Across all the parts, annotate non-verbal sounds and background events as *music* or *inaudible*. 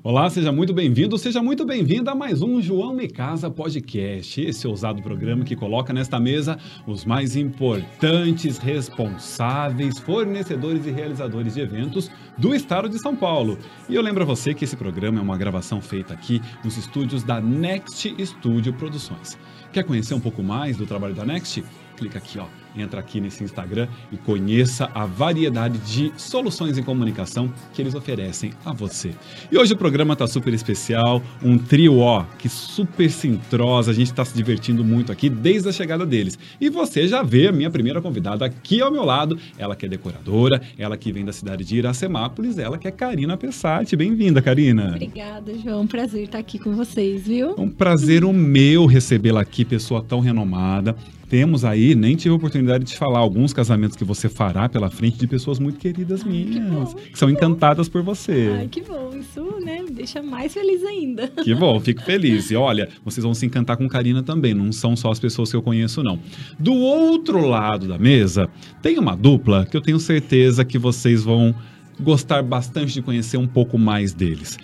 Olá, seja muito bem-vindo, seja muito bem-vinda a mais um João Me Casa Podcast. Esse ousado programa que coloca nesta mesa os mais importantes responsáveis, fornecedores e realizadores de eventos do estado de São Paulo. E eu lembro a você que esse programa é uma gravação feita aqui nos estúdios da Next Studio Produções. Quer conhecer um pouco mais do trabalho da Next? Clica aqui, ó entra aqui nesse Instagram e conheça a variedade de soluções em comunicação que eles oferecem a você. E hoje o programa está super especial, um trio ó, que super se entrosa, a gente está se divertindo muito aqui desde a chegada deles. E você já vê a minha primeira convidada aqui ao meu lado, ela que é decoradora, ela que vem da cidade de Iracemápolis, ela que é Karina Pessati. Bem-vinda, Karina. Obrigada, João. Um prazer estar aqui com vocês, viu? Um prazer o meu recebê-la aqui, pessoa tão renomada temos aí, nem tive a oportunidade de falar, alguns casamentos que você fará pela frente de pessoas muito queridas Ai, minhas, que, que são encantadas por você. Ai, que bom. Isso, né, me deixa mais feliz ainda. Que bom, fico feliz. E olha, vocês vão se encantar com Karina também, não são só as pessoas que eu conheço, não. Do outro lado da mesa, tem uma dupla que eu tenho certeza que vocês vão gostar bastante de conhecer um pouco mais deles.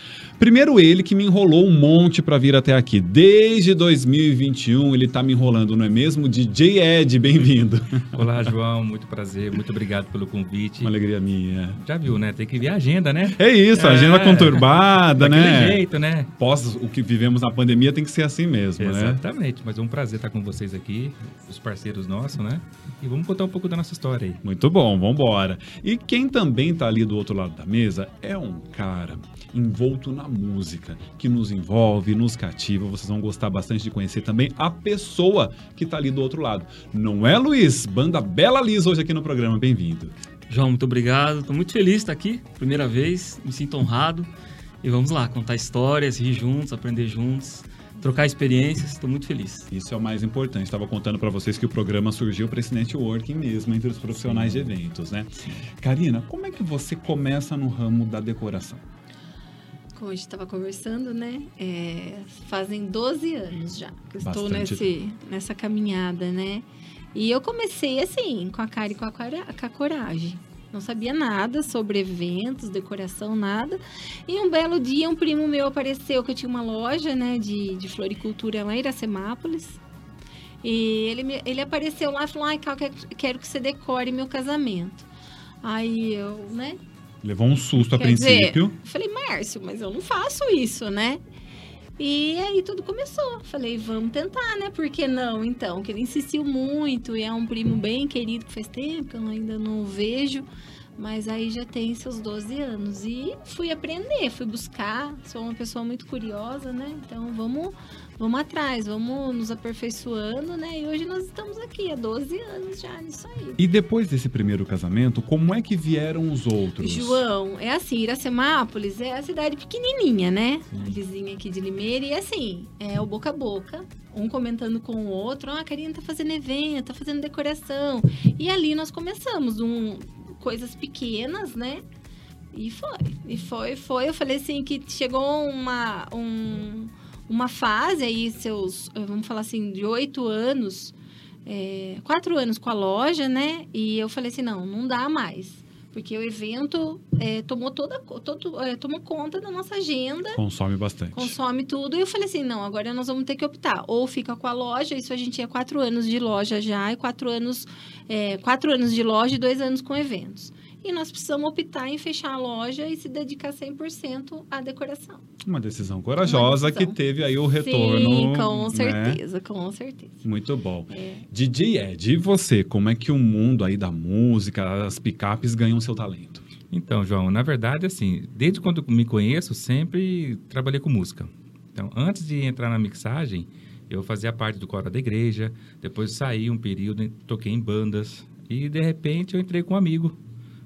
Primeiro ele que me enrolou um monte para vir até aqui. Desde 2021 ele tá me enrolando, não é mesmo? DJ Ed, bem-vindo. *laughs* Olá, João, muito prazer, muito obrigado pelo convite. Uma alegria minha. Já viu, né? Tem que ver a agenda, né? É isso, é, agenda conturbada, né? jeito, né? Pós o que vivemos na pandemia tem que ser assim mesmo, Exatamente, né? Exatamente, mas é um prazer estar com vocês aqui, os parceiros nossos, né? E vamos contar um pouco da nossa história aí. Muito bom, vamos embora. E quem também tá ali do outro lado da mesa é um cara envolto na música, que nos envolve, nos cativa. Vocês vão gostar bastante de conhecer também a pessoa que está ali do outro lado. Não é, Luiz? Banda Bela Liz hoje aqui no programa. Bem-vindo. João, muito obrigado. Estou muito feliz de estar aqui, primeira vez. Me sinto honrado. E vamos lá, contar histórias, rir juntos, aprender juntos trocar experiências, estou muito feliz. Isso é o mais importante. Estava contando para vocês que o programa surgiu para esse networking mesmo entre os profissionais Sim. de eventos, né? Sim. Karina, como é que você começa no ramo da decoração? Como a gente estava conversando, né? É, fazem 12 anos já que eu estou nesse, nessa caminhada, né? E eu comecei assim, com a cara e com a, com a coragem. Não sabia nada sobre eventos, decoração, nada. E um belo dia, um primo meu apareceu que eu tinha uma loja, né, de, de floricultura lá em Iracemápolis. E ele, ele apareceu lá e falou: Ai, Cal, quero que você decore meu casamento. Aí eu, né, Levou um susto Quer a princípio. Dizer, falei, Márcio, mas eu não faço isso, né? E aí tudo começou. Falei, vamos tentar, né? Por que não, então? Que ele insistiu muito e é um primo bem querido que faz tempo que eu ainda não vejo. Mas aí já tem seus 12 anos. E fui aprender, fui buscar. Sou uma pessoa muito curiosa, né? Então vamos vamos atrás, vamos nos aperfeiçoando, né? E hoje nós estamos aqui há 12 anos já nisso aí. E depois desse primeiro casamento, como é que vieram os outros? João, é assim, Iracemápolis é a cidade pequenininha, né? A vizinha aqui de Limeira. E assim, é o boca a boca. Um comentando com o outro, ah, a Karina tá fazendo evento, tá fazendo decoração. E ali nós começamos um, coisas pequenas, né? E foi, e foi, foi. Eu falei assim que chegou uma, um, uma fase aí, seus, vamos falar assim, de oito anos, é, quatro anos com a loja, né? E eu falei assim, não, não dá mais. Porque o evento é, tomou toda todo, é, tomou conta da nossa agenda. Consome bastante. Consome tudo. E eu falei assim, não, agora nós vamos ter que optar. Ou fica com a loja, isso a gente tinha quatro anos de loja já, e quatro anos, é, quatro anos de loja e dois anos com eventos e nós precisamos optar em fechar a loja e se dedicar 100% à decoração. Uma decisão corajosa Uma decisão. que teve aí o retorno. Sim, com né? certeza, com certeza. Muito bom. É. DJ Ed, e você, como é que o mundo aí da música, as picapes ganham seu talento? Então, João, na verdade, assim, desde quando me conheço, sempre trabalhei com música. Então, antes de entrar na mixagem, eu fazia parte do coro da igreja, depois saí um período, toquei em bandas, e de repente eu entrei com um amigo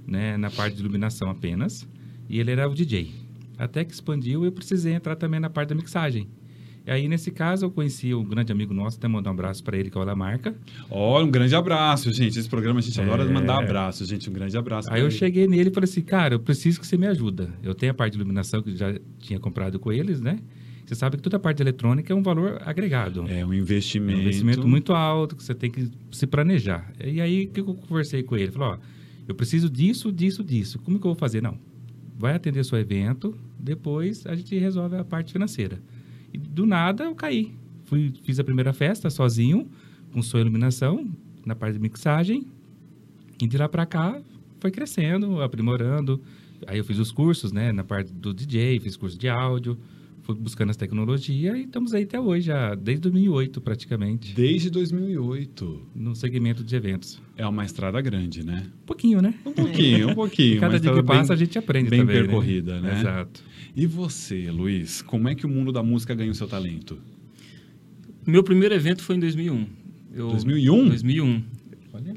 né, na parte de iluminação apenas, e ele era o DJ. Até que expandiu, eu precisei entrar também na parte da mixagem. E aí, nesse caso, eu conheci um grande amigo nosso, até mandar um abraço para ele, que é o Lamarca. Ó, oh, um grande abraço, gente. Esse programa a gente é... adora mandar abraços, gente. Um grande abraço. Aí eu ele. cheguei nele e falei assim, cara, eu preciso que você me ajuda. Eu tenho a parte de iluminação que já tinha comprado com eles, né? Você sabe que toda a parte eletrônica é um valor agregado. É um investimento. É um investimento muito alto, que você tem que se planejar. E aí, o que eu conversei com ele? Falou, ó, eu preciso disso, disso, disso. Como que eu vou fazer? Não. vai atender seu evento, depois a gente resolve a parte financeira. E do nada eu caí. Fui, fiz a primeira festa sozinho, com sua iluminação, na parte de mixagem. E de lá para cá foi crescendo, aprimorando. Aí eu fiz os cursos, né, na parte do DJ, fiz curso de áudio, buscando as tecnologias e estamos aí até hoje, já desde 2008 praticamente. Desde 2008. No segmento de eventos. É uma estrada grande, né? Um pouquinho, né? Um pouquinho, um *laughs* pouquinho. E cada dia que passa a gente aprende bem também, né? percorrida, né? Exato. E você, Luiz, como é que o mundo da música ganhou seu talento? Meu primeiro evento foi em 2001. Eu, 2001? 2001. Olha.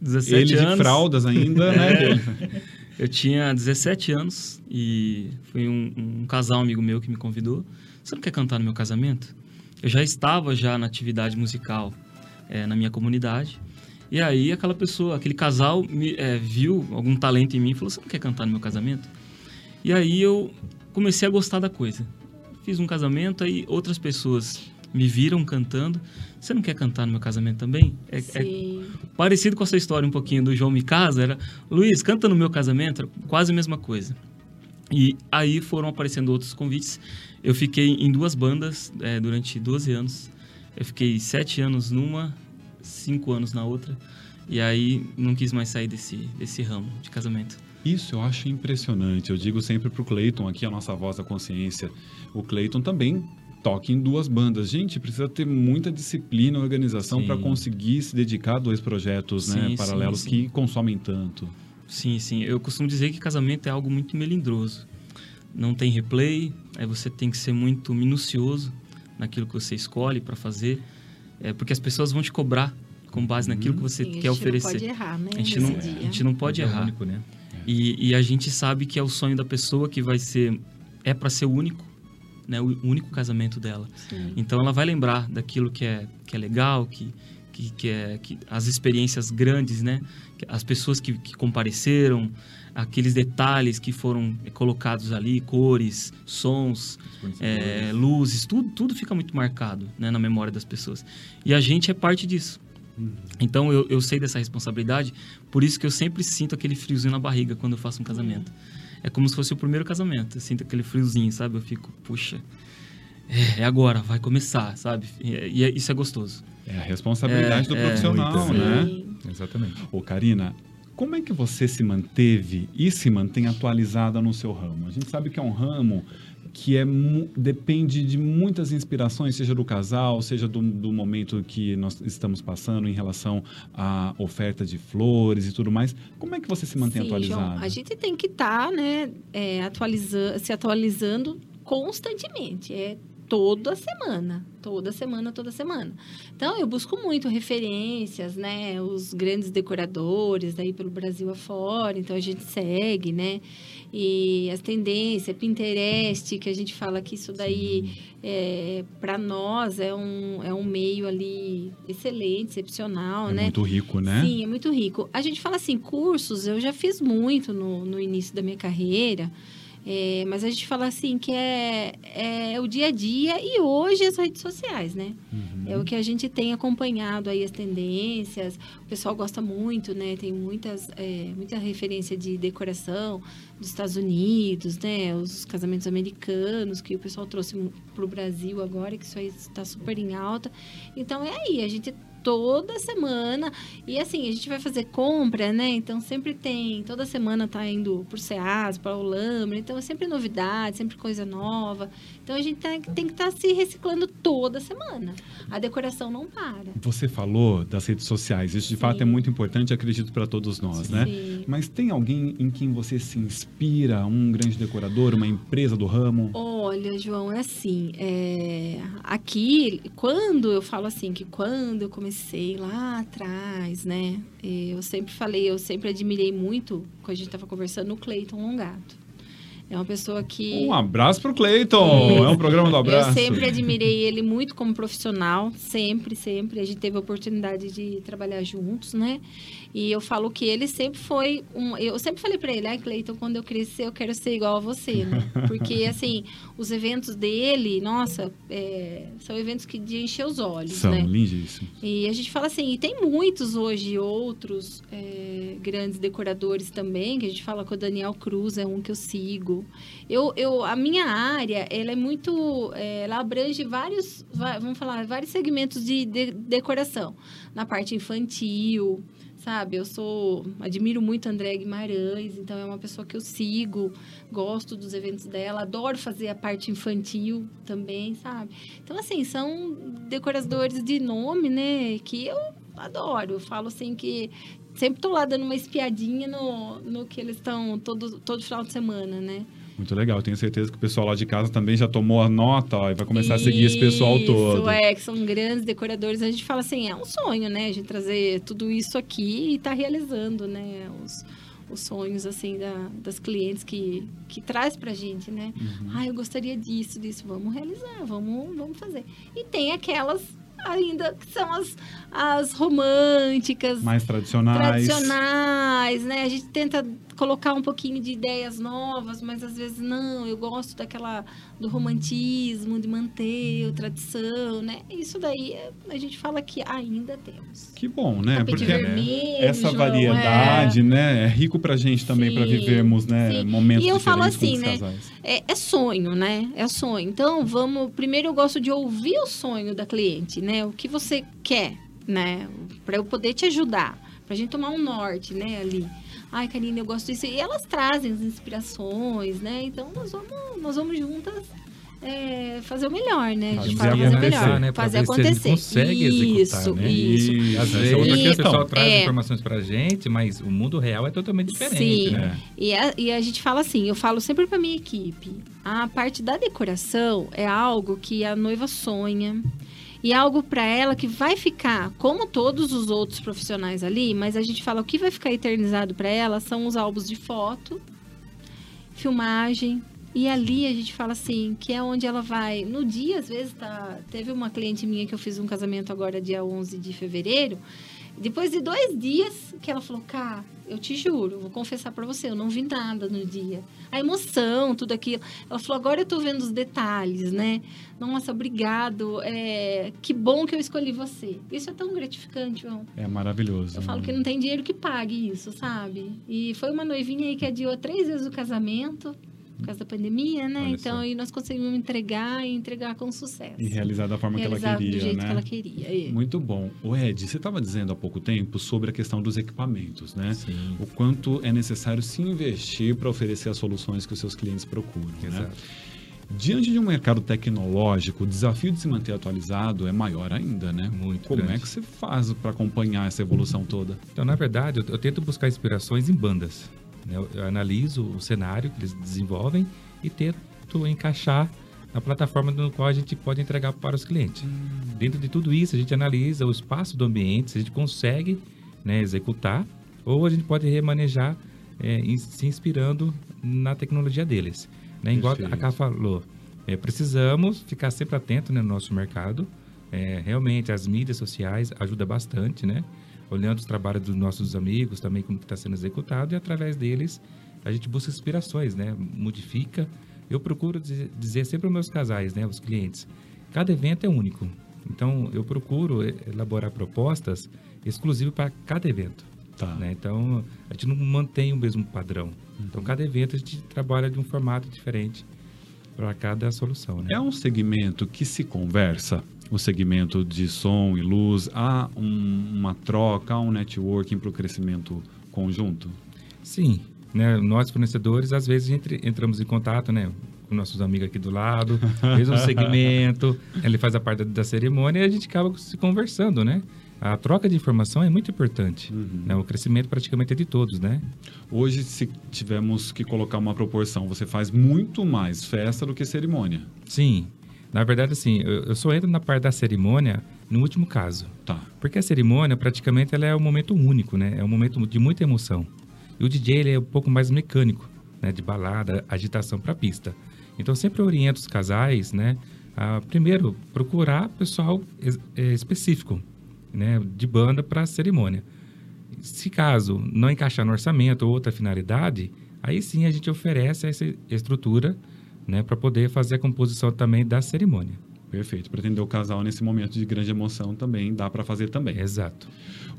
17 Ele anos. de fraldas ainda, né? *laughs* Eu tinha 17 anos e foi um, um casal amigo meu que me convidou. Você não quer cantar no meu casamento? Eu já estava já na atividade musical eh, na minha comunidade. E aí aquela pessoa, aquele casal me, eh, viu algum talento em mim e falou, você não quer cantar no meu casamento? E aí eu comecei a gostar da coisa. Fiz um casamento, aí outras pessoas me viram cantando. Você não quer cantar no meu casamento também? É, é Sim. parecido com essa história um pouquinho do João Me Casa, era Luiz, canta no meu casamento, era quase a mesma coisa. E aí foram aparecendo outros convites. Eu fiquei em duas bandas é, durante 12 anos. Eu fiquei sete anos numa, cinco anos na outra. E aí não quis mais sair desse, desse ramo de casamento. Isso eu acho impressionante. Eu digo sempre pro Cleiton, aqui a nossa voz da consciência. O Cleiton também toca em duas bandas. Gente, precisa ter muita disciplina e organização Sim. para conseguir se dedicar a dois projetos né, Sim, sim, paralelos sim. que consomem tanto. Sim, sim. Eu costumo dizer que casamento é algo muito melindroso. Não tem replay, aí você tem que ser muito minucioso naquilo que você escolhe para fazer, é, porque as pessoas vão te cobrar com base naquilo que você Sim, quer a gente oferecer. não pode errar, né? a, gente não, dia. a gente não pode É errar. único, né? E, e a gente sabe que é o sonho da pessoa que vai ser é para ser o único, né, o único casamento dela. Sim. Então ela vai lembrar daquilo que é, que é legal, que, que, que é que as experiências grandes, né? As pessoas que, que compareceram, aqueles detalhes que foram colocados ali, cores, sons, é, luzes, tudo, tudo fica muito marcado né, na memória das pessoas. E a gente é parte disso. Então eu, eu sei dessa responsabilidade, por isso que eu sempre sinto aquele friozinho na barriga quando eu faço um casamento. É como se fosse o primeiro casamento. Eu sinto aquele friozinho, sabe? Eu fico, puxa, é, é agora, vai começar, sabe? E, e é- isso é gostoso. É a responsabilidade É, do é, profissional, muito. né? Sim. Exatamente. Ô, Karina, como é que você se manteve e se mantém atualizada no seu ramo? A gente sabe que é um ramo que é depende de muitas inspirações, seja do casal, seja do, do momento que nós estamos passando em relação à oferta de flores e tudo mais. Como é que você se mantém Sim, atualizada? João, a gente tem que estar, né, é, atualiza- se atualizando constantemente. É toda semana, toda semana, toda semana. Então, eu busco muito referências, né, os grandes decoradores daí pelo Brasil afora, então a gente segue, né, e as tendências, Pinterest, que a gente fala que isso daí, é, para nós, é um, é um meio ali excelente, excepcional, É né? muito rico, né? Sim, é muito rico. A gente fala assim, cursos, eu já fiz muito no, no início da minha carreira, é, mas a gente fala assim que é, é o dia a dia e hoje as redes sociais, né? Uhum. É o que a gente tem acompanhado aí as tendências. O pessoal gosta muito, né? Tem muitas, é, muita referência de decoração dos Estados Unidos, né? Os casamentos americanos que o pessoal trouxe para o Brasil agora, que isso aí está super em alta. Então é aí, a gente toda semana e assim a gente vai fazer compra, né? Então sempre tem toda semana tá indo por Ceasa, para Olambra, então é sempre novidade, sempre coisa nova. Então a gente tem, tem que estar se reciclando toda semana. A decoração não para. Você falou das redes sociais. Isso de Sim. fato é muito importante, acredito, para todos nós, né? Sim. Mas tem alguém em quem você se inspira? Um grande decorador, uma empresa do ramo? Olha, João, é assim, é, aqui, quando eu falo assim, que quando eu comecei lá atrás, né, eu sempre falei, eu sempre admirei muito, quando a gente estava conversando, o Cleiton Longato. É uma pessoa que. Um abraço pro Cleiton. É um programa do abraço. Eu sempre admirei ele muito como profissional, sempre, sempre. A gente teve a oportunidade de trabalhar juntos, né? E eu falo que ele sempre foi um. Eu sempre falei para ele, ah, Cleiton, quando eu crescer, eu quero ser igual a você, né? *laughs* Porque, assim, os eventos dele, nossa, é, são eventos que de encher os olhos, são, né? lindíssimos. E a gente fala assim, e tem muitos hoje outros é, grandes decoradores também, que a gente fala com o Daniel Cruz, é um que eu sigo. Eu, eu, a minha área, ela é muito. É, ela abrange vários, vamos falar, vários segmentos de, de decoração. Na parte infantil, sabe? Eu sou admiro muito a André Guimarães, então é uma pessoa que eu sigo, gosto dos eventos dela, adoro fazer a parte infantil também, sabe? Então assim, são decoradores de nome, né, que eu adoro. Eu falo assim que sempre tô lá dando uma espiadinha no, no que eles estão todo todo final de semana, né? Muito legal. Tenho certeza que o pessoal lá de casa também já tomou a nota ó, e vai começar Isso, a seguir esse pessoal todo. Isso, é, que são grandes decoradores. A gente fala assim, é um sonho, né? A gente trazer tudo isso aqui e tá realizando, né? Os, os sonhos, assim, da, das clientes que, que traz pra gente, né? Uhum. Ah, eu gostaria disso, disso. Vamos realizar, vamos, vamos fazer. E tem aquelas ainda que são as, as românticas. Mais tradicionais. Tradicionais, né? A gente tenta colocar um pouquinho de ideias novas, mas às vezes não, eu gosto daquela do romantismo, de manter a tradição, né? Isso daí a gente fala que ainda temos. Que bom, né? Tapete Porque vermelho, essa variedade, é... né, é rico pra gente também para vivermos, né, sim. momentos E eu falo assim, né? É, é, sonho, né? É sonho. Então, vamos, primeiro eu gosto de ouvir o sonho da cliente, né? O que você quer, né? Para eu poder te ajudar, pra gente tomar um norte, né, ali ai, Karine, eu gosto disso. E elas trazem as inspirações, né? Então nós vamos, nós vamos juntas é, fazer o melhor, né? Fazer, fazer o melhor, né? fazer acontecer. consegue isso, executar, né? Isso, e, às vezes e, o pessoal traz é, informações pra gente, mas o mundo real é totalmente diferente, sim. né? E a, e a gente fala assim, eu falo sempre pra minha equipe, a parte da decoração é algo que a noiva sonha, e algo para ela que vai ficar, como todos os outros profissionais ali, mas a gente fala o que vai ficar eternizado para ela são os álbuns de foto, filmagem. E ali a gente fala assim, que é onde ela vai. No dia, às vezes, tá. Teve uma cliente minha que eu fiz um casamento agora, dia 11 de fevereiro. Depois de dois dias que ela falou, cá, eu te juro, vou confessar para você, eu não vi nada no dia. A emoção, tudo aquilo. Ela falou, agora eu tô vendo os detalhes, né? Nossa, obrigado. É, que bom que eu escolhi você. Isso é tão gratificante, João. É maravilhoso. Eu falo que não tem dinheiro que pague isso, sabe? E foi uma noivinha aí que adiou três vezes o casamento por causa da pandemia, né? Olha então, aí nós conseguimos entregar e entregar com sucesso. E realizar da forma realizar que ela queria, do jeito né? que ela queria. Muito bom. O Ed, você estava dizendo há pouco tempo sobre a questão dos equipamentos, né? Sim. O quanto é necessário se investir para oferecer as soluções que os seus clientes procuram, né? Exato. né? Diante de um mercado tecnológico, o desafio de se manter atualizado é maior ainda, né? Muito Como grande. é que você faz para acompanhar essa evolução toda? Então, na verdade, eu, eu tento buscar inspirações em bandas. Né? Eu, eu analiso o cenário que eles desenvolvem e tento encaixar na plataforma no qual a gente pode entregar para os clientes. Hum. Dentro de tudo isso, a gente analisa o espaço do ambiente, se a gente consegue né, executar, ou a gente pode remanejar é, se inspirando na tecnologia deles. Né? Igual a Cá falou, é, precisamos ficar sempre atento né, no nosso mercado. É, realmente, as mídias sociais ajudam bastante, né? Olhando os trabalhos dos nossos amigos, também como está sendo executado, e através deles a gente busca inspirações, né? Modifica. Eu procuro dizer sempre aos meus casais, né? Os clientes, cada evento é único. Então, eu procuro elaborar propostas exclusivas para cada evento. Tá. Né? Então, a gente não mantém o mesmo padrão. Uhum. Então, cada evento a gente trabalha de um formato diferente para cada solução. Né? É um segmento que se conversa, o segmento de som e luz, há um, uma troca, há um networking para o crescimento conjunto? Sim, né, nós fornecedores, às vezes entre, entramos em contato, né, com nossos amigos aqui do lado, *laughs* mesmo segmento, ele faz a parte da cerimônia e a gente acaba se conversando, né? A troca de informação é muito importante. Uhum. Né? O crescimento praticamente é de todos, né? Hoje, se tivermos que colocar uma proporção, você faz muito mais festa do que cerimônia. Sim. Na verdade, assim, eu, eu só entro na parte da cerimônia no último caso. Tá. Porque a cerimônia, praticamente, ela é um momento único, né? É um momento de muita emoção. E o DJ ele é um pouco mais mecânico. né, de balada, agitação para pista. Então sempre oriento os casais, né, a primeiro procurar pessoal es- é, específico, né, de banda para a cerimônia. Se caso não encaixar no orçamento ou outra finalidade, aí sim a gente oferece essa estrutura, né, para poder fazer a composição também da cerimônia. Perfeito. Pretender o casal nesse momento de grande emoção também dá para fazer também. Exato.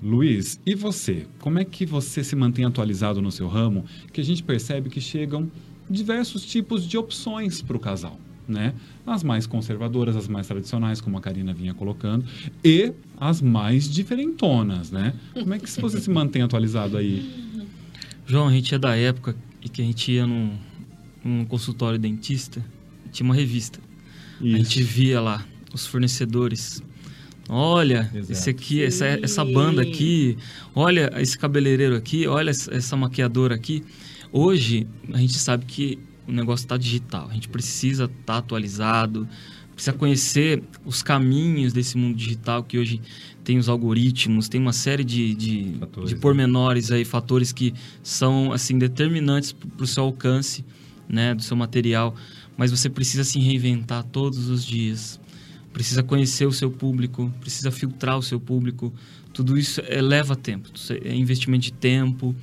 Luiz, e você? Como é que você se mantém atualizado no seu ramo? Que a gente percebe que chegam diversos tipos de opções para o casal, né? As mais conservadoras, as mais tradicionais, como a Karina vinha colocando, e as mais diferentonas, né? Como é que você se mantém atualizado aí? João, a gente é da época em que a gente ia num, num consultório dentista, tinha uma revista. A gente via lá os fornecedores. Olha, Exato. esse aqui, essa, essa banda aqui, olha esse cabeleireiro aqui, olha essa, maquiadora aqui. Hoje, a gente sabe que o negócio está digital. A gente precisa estar atualizado, precisa conhecer os caminhos desse mundo digital que hoje tem os algoritmos, tem uma série de, de, Fatores, de né? pormenores aí, fatores que são assim determinantes para o seu alcance, né, do seu material. Mas você precisa se reinventar todos os dias. Precisa conhecer o seu público, precisa filtrar o seu público. Tudo isso é, leva tempo. É investimento de tempo,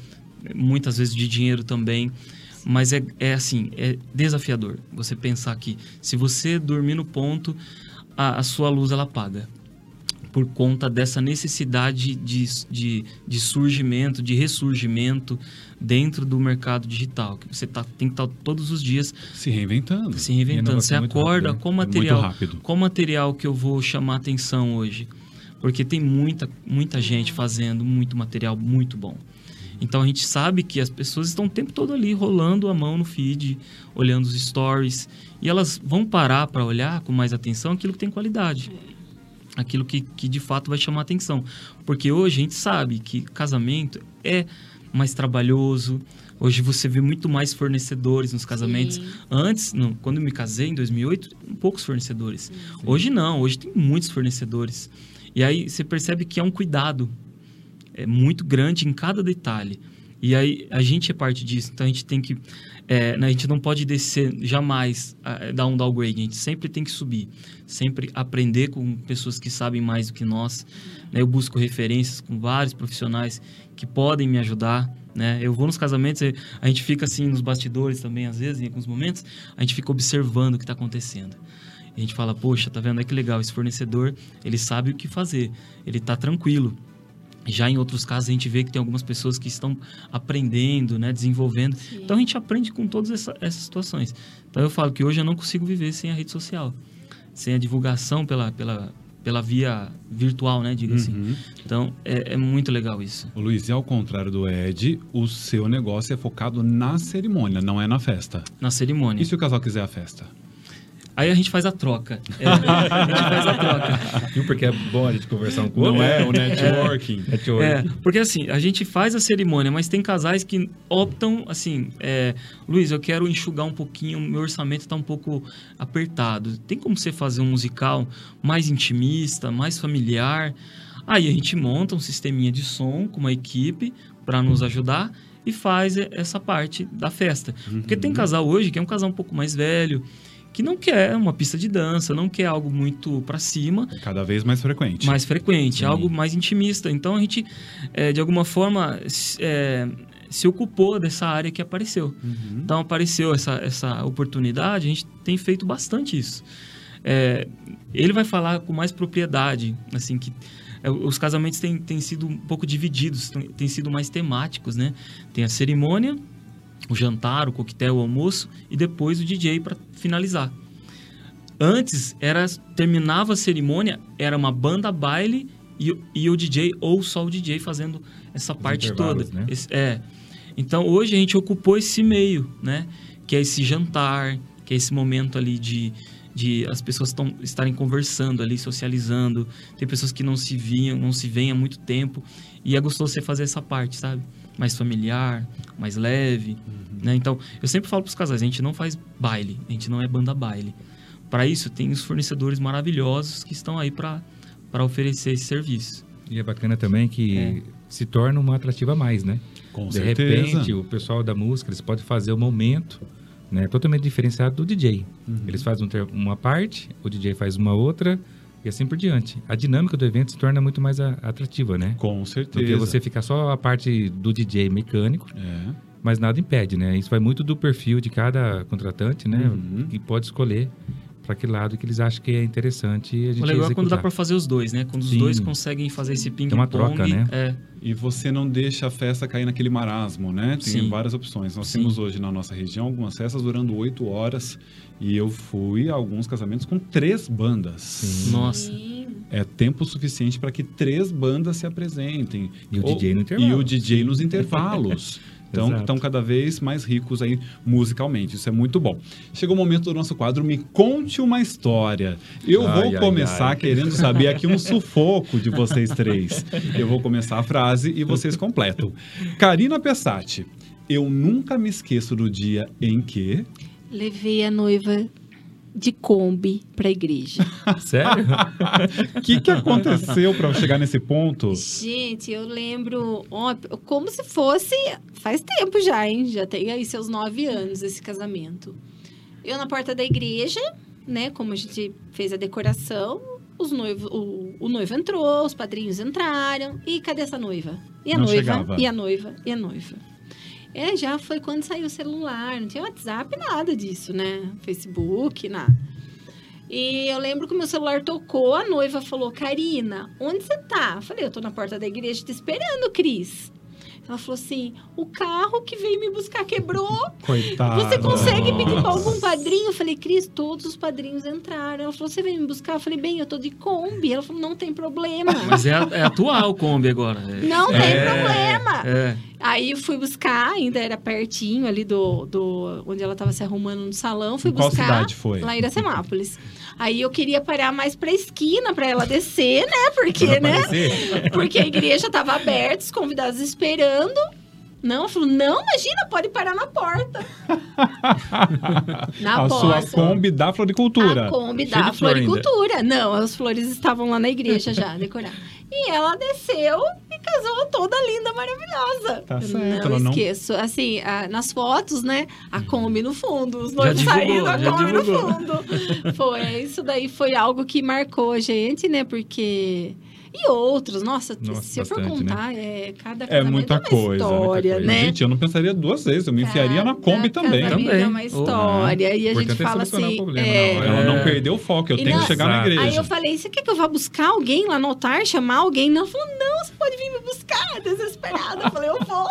muitas vezes de dinheiro também. Mas é, é assim, é desafiador. Você pensar que se você dormir no ponto, a, a sua luz ela apaga. Por conta dessa necessidade de, de, de surgimento, de ressurgimento dentro do mercado digital. Que você tá, tem que estar todos os dias Se reinventando. se reinventando. Você é acorda rápida, né? com É material, rápido. qual material que eu vou chamar atenção hoje? Porque tem muita, muita gente fazendo muito material muito bom. Então a gente sabe que as pessoas estão o tempo todo ali rolando a mão no feed, olhando os stories, e elas vão parar para olhar com mais atenção aquilo que tem qualidade. Aquilo que, que de fato vai chamar atenção. Porque hoje a gente sabe que casamento é mais trabalhoso. Hoje você vê muito mais fornecedores nos casamentos. Sim. Antes, não, quando eu me casei em 2008, poucos fornecedores. Hoje não, hoje tem muitos fornecedores. E aí você percebe que é um cuidado é muito grande em cada detalhe. E aí a gente é parte disso, então a gente tem que. É, a gente não pode descer jamais, ah, dar um downgrade, a gente sempre tem que subir, sempre aprender com pessoas que sabem mais do que nós. né? Eu busco referências com vários profissionais que podem me ajudar. Né? Eu vou nos casamentos, a gente fica assim nos bastidores também, às vezes, em alguns momentos, a gente fica observando o que está acontecendo. E a gente fala, poxa, tá vendo? É que legal, esse fornecedor, ele sabe o que fazer, ele tá tranquilo. Já em outros casos, a gente vê que tem algumas pessoas que estão aprendendo, né, desenvolvendo. Sim. Então, a gente aprende com todas essa- essas situações. Então, eu falo que hoje eu não consigo viver sem a rede social, sem a divulgação pela, pela, pela via virtual, né, diga assim. Uhum. Então, é, é muito legal isso. Ô, Luiz, e ao contrário do Ed, o seu negócio é focado na cerimônia, não é na festa. Na cerimônia. E se o casal quiser a festa? Aí a gente faz a troca. *laughs* É, a gente faz a troca. Viu porque é bom a gente conversar um com o Não outro? é o networking. Network. É, porque assim, a gente faz a cerimônia, mas tem casais que optam assim, é, Luiz, eu quero enxugar um pouquinho, meu orçamento está um pouco apertado. Tem como você fazer um musical mais intimista, mais familiar? Aí a gente monta um sisteminha de som com uma equipe para nos ajudar e faz e- essa parte da festa. Porque tem casal hoje que é um casal um pouco mais velho, que não quer uma pista de dança, não quer algo muito para cima, Cada vez mais frequente. mais frequente, Sim. algo mais intimista. Então a gente, é, de alguma forma, se- é, se ocupou dessa área que apareceu. Uhum. Então apareceu essa, essa oportunidade, a gente tem feito bastante isso. É, ele vai falar com mais propriedade, assim que é, os casamentos têm, têm sido um pouco divididos, têm, têm sido mais temáticos, né? Tem a cerimônia, o jantar, o coquetel, o almoço e depois o DJ para finalizar. Antes era terminava a cerimônia, era uma banda baile e, e o DJ ou só o DJ fazendo essa parte toda. né? Esse- é. Então hoje a gente ocupou esse meio, né? Que é esse jantar, que é esse momento ali de, de as pessoas tão, estarem conversando ali, socializando. Tem pessoas que não se viam, não se veem há muito tempo. E é gostoso você fazer essa parte, sabe? Mais familiar, mais leve. Né? Então, eu sempre falo para os casais, a gente não faz baile, a gente não é banda baile. Para isso, tem os fornecedores maravilhosos que estão aí para oferecer esse serviço. E é bacana também que É. se torna uma atrativa a mais, né? Com de certeza. repente, o pessoal da música, eles podem fazer o momento né, totalmente diferenciado do DJ. Uhum. Eles fazem um ter- uma parte, o DJ faz uma outra e assim por diante. A dinâmica do evento se torna muito mais a- atrativa, né? Com certeza. que você ficar só a parte do DJ mecânico, É. mas nada impede, né? Isso vai muito do perfil de cada contratante, né? Uhum. E pode escolher para que lado que eles acham que é interessante a gente O legal é quando dá pra fazer os dois, né? Quando os Sim. dois conseguem fazer esse ping-pong. uma troca, né? É, E você não deixa a festa cair naquele marasmo, né? Tem Sim. várias opções. Nós Sim. temos hoje na nossa região algumas festas durando oito horas e eu fui a alguns casamentos com três bandas. Sim. Nossa. Sim. É tempo suficiente para que três bandas se apresentem. E o DJ no intervalo. E o DJ nos intervalos. *laughs* Então, Exato. estão cada vez mais ricos aí musicalmente. Isso é muito bom. Chegou o momento do nosso quadro Me Conte uma História. Eu Ai, vou ai, começar ai. querendo saber aqui um sufoco de vocês três. Eu vou começar a frase e vocês completam. Karina Pessati. Eu nunca me esqueço do dia em que. Levei a noiva de Kombi pra igreja. *laughs* Sério? O *laughs* que, que aconteceu para chegar nesse ponto? Gente, eu lembro ó, como se fosse. Faz tempo já, hein? Já tem aí seus nove anos esse casamento. Eu na porta da igreja, né? Como a gente fez a decoração, os noivos, o, o noivo entrou, os padrinhos entraram. E cadê essa noiva? E a Não noiva? chegava. E a noiva? E a noiva? É, já foi quando saiu o celular, não tinha WhatsApp, nada disso, né? Facebook, nada. E eu lembro que o meu celular tocou, a noiva falou, Karina, onde você tá? Eu falei, eu tô na porta da igreja te esperando, Cris. Ela falou assim, o carro que veio me buscar quebrou. Coitada. Você consegue pedir pra algum padrinho? Eu falei, Cris, todos os padrinhos entraram. Ela falou, você veio me buscar? Eu falei, bem, eu tô de Kombi. Ela falou, não tem problema. Mas é, é atual o Kombi agora. É, Não tem problema. é. Aí eu fui buscar, ainda era pertinho ali do, do onde ela tava se arrumando no salão. Fui Em qual buscar cidade foi? lá em Iracemápolis. Aí eu queria parar mais pra esquina pra ela descer, né? *laughs* Porque, né? *laughs* Porque a igreja tava aberta, os convidados esperando. Não, ela falou, não, imagina, pode parar na porta. *laughs* na a porta. sua Kombi da Floricultura. A Kombi Cheio da ainda. floricultura. Não, as flores estavam lá na igreja já, decorar. E ela desceu casou toda linda, maravilhosa. Tá Eu certo, não ela não- esqueço. Assim, a- nas fotos, né? A Kombi no fundo. Os noivos divulgou, saindo, a Kombi no fundo. Foi, isso daí foi algo que marcou a gente, né? Porque... E outros, nossa, Nossa, se eu for bastante, né? contar, é, cada É muita uma coisa. história, muita né? Gente, eu não pensaria duas vezes. Eu me enfiaria na Kombi também. Também. É uma história. E a gente é fala assim. problema é, na hora. Ela não É. perdeu o foco. Eu E tenho não- que chegar na Exato. igreja. Aí eu falei, você quer que eu vá buscar alguém lá no altar, chamar alguém? Não, ela falou, não, você pode vir me buscar, desesperada. Eu falei, eu vou.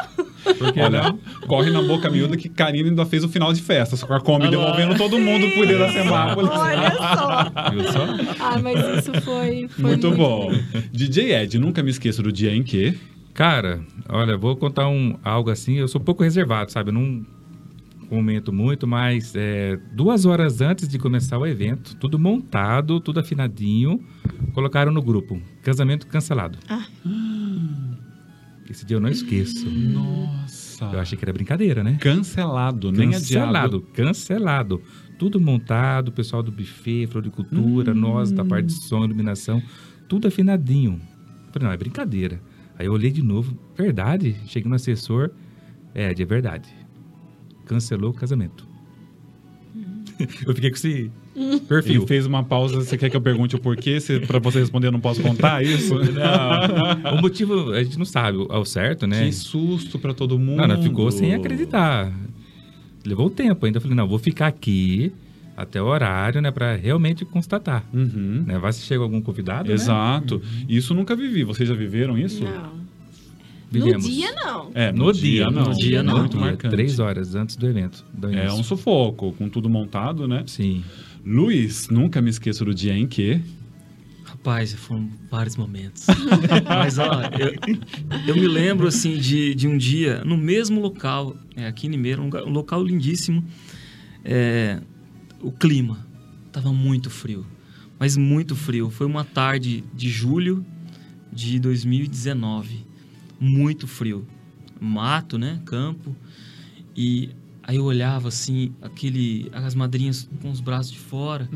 Porque Olha, *laughs* corre na boca miúda que Karina ainda fez o final de festa, só com a Kombi lá. devolvendo todo mundo por Iracemápolis. Olha só. Viu só? Ah, mas isso foi, foi Muito, bom. DJ Ed, nunca me esqueço do dia em que. Cara, olha, vou contar um, algo assim. Eu sou um pouco reservado, sabe? Eu não comento muito, mas é, duas horas antes de começar o evento, tudo montado, tudo afinadinho, colocaram no grupo. Casamento cancelado. Ah. Esse dia eu não esqueço. Nossa. Eu achei que era brincadeira, né? Cancelado, nem Cancelado, adiado. cancelado. Tudo montado, o pessoal do buffet, floricultura, nós da parte de som, iluminação, tudo afinadinho. Falei, não, é brincadeira. Aí eu olhei de novo, verdade? Cheguei no assessor, é, de verdade. Cancelou o casamento. *laughs* eu fiquei com esse *laughs* perfil. Ele fez uma pausa. Você quer que eu pergunte o porquê? Se, pra você responder, eu não posso contar isso? *laughs* Não, o motivo a gente não sabe ao certo, né? Que susto pra todo mundo. Não, não, ficou sem acreditar. Levou tempo ainda. Eu falei, não, vou ficar aqui até o horário, né, pra realmente constatar. Uhum. Né? Vai se chega algum convidado, né? Exato. Isso nunca vivi. Vocês já viveram isso? Não. Vivemos. No dia, não. É, No, dia, não. no dia não. Muito marcante. Três horas antes do evento. do É um sufoco, com tudo montado, né? Sim. Luiz, nunca me esqueço do dia em que. Rapaz, foram vários momentos. *laughs* Mas, ó, eu, eu me lembro, assim, de, de um dia, no mesmo local, é, aqui em Limeira, um, um local lindíssimo. É, o clima tava muito frio, mas muito frio. Foi uma tarde de julho de 2019. Muito frio. Mato, né? Campo. E aí eu olhava, assim, aquele, as madrinhas com os braços de fora.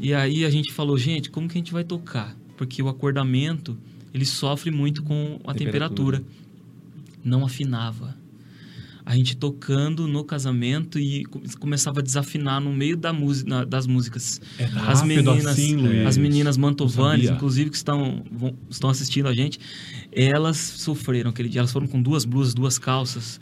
E aí a gente falou, gente, como que a gente vai tocar? Porque o acordamento, ele sofre muito com a Temperatura. temperatura. Não afinava. A gente tocando no casamento e co- começava a desafinar no meio da música, das músicas. É As meninas, assim, Luiz. as meninas mantovanes, inclusive, que estão, vão- estão assistindo a gente, elas sofreram aquele dia. Elas foram com duas blusas, duas calças.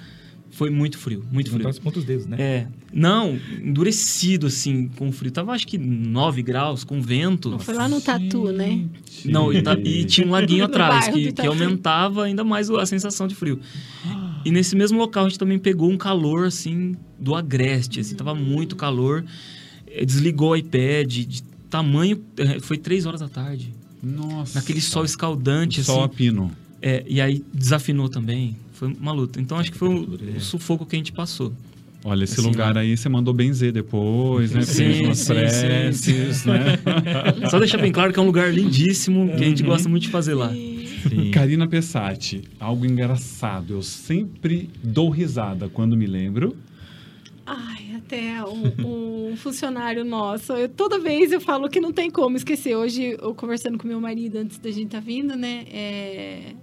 Foi muito frio, muito Não frio. os pontos dedos, né? É. Não, endurecido assim, com frio. Tava acho que 9 graus, com vento. Foi lá no Tatu, né? Não, e, ta- e tinha um laguinho *laughs* atrás, que, que aumentava ainda mais a sensação de frio. E nesse mesmo local a gente também pegou um calor, assim, do agreste, assim, tava muito calor. Eh, Desligou o iPad, de tamanho... eh, Foi três horas da tarde. Nossa. Naquele sol escaldante, Sol a assim. pino. É, e aí desafinou também. Foi uma luta. Então acho que foi o, é. o sufoco que a gente passou. Olha, esse Assim, lugar né? aí você mandou benzer depois, né? Sim, Fez umas sim, sim, preces, né? Só deixar bem claro que é um lugar lindíssimo, que a gente Uhum. gosta muito de fazer lá. Sim. Karina Pessati, algo engraçado. Eu sempre dou risada quando me lembro. Ai, até um, um *laughs* funcionário nosso. Eu, toda vez eu falo que não tem como esquecer. Hoje, eu conversando com meu marido antes da gente estar vindo, né? É,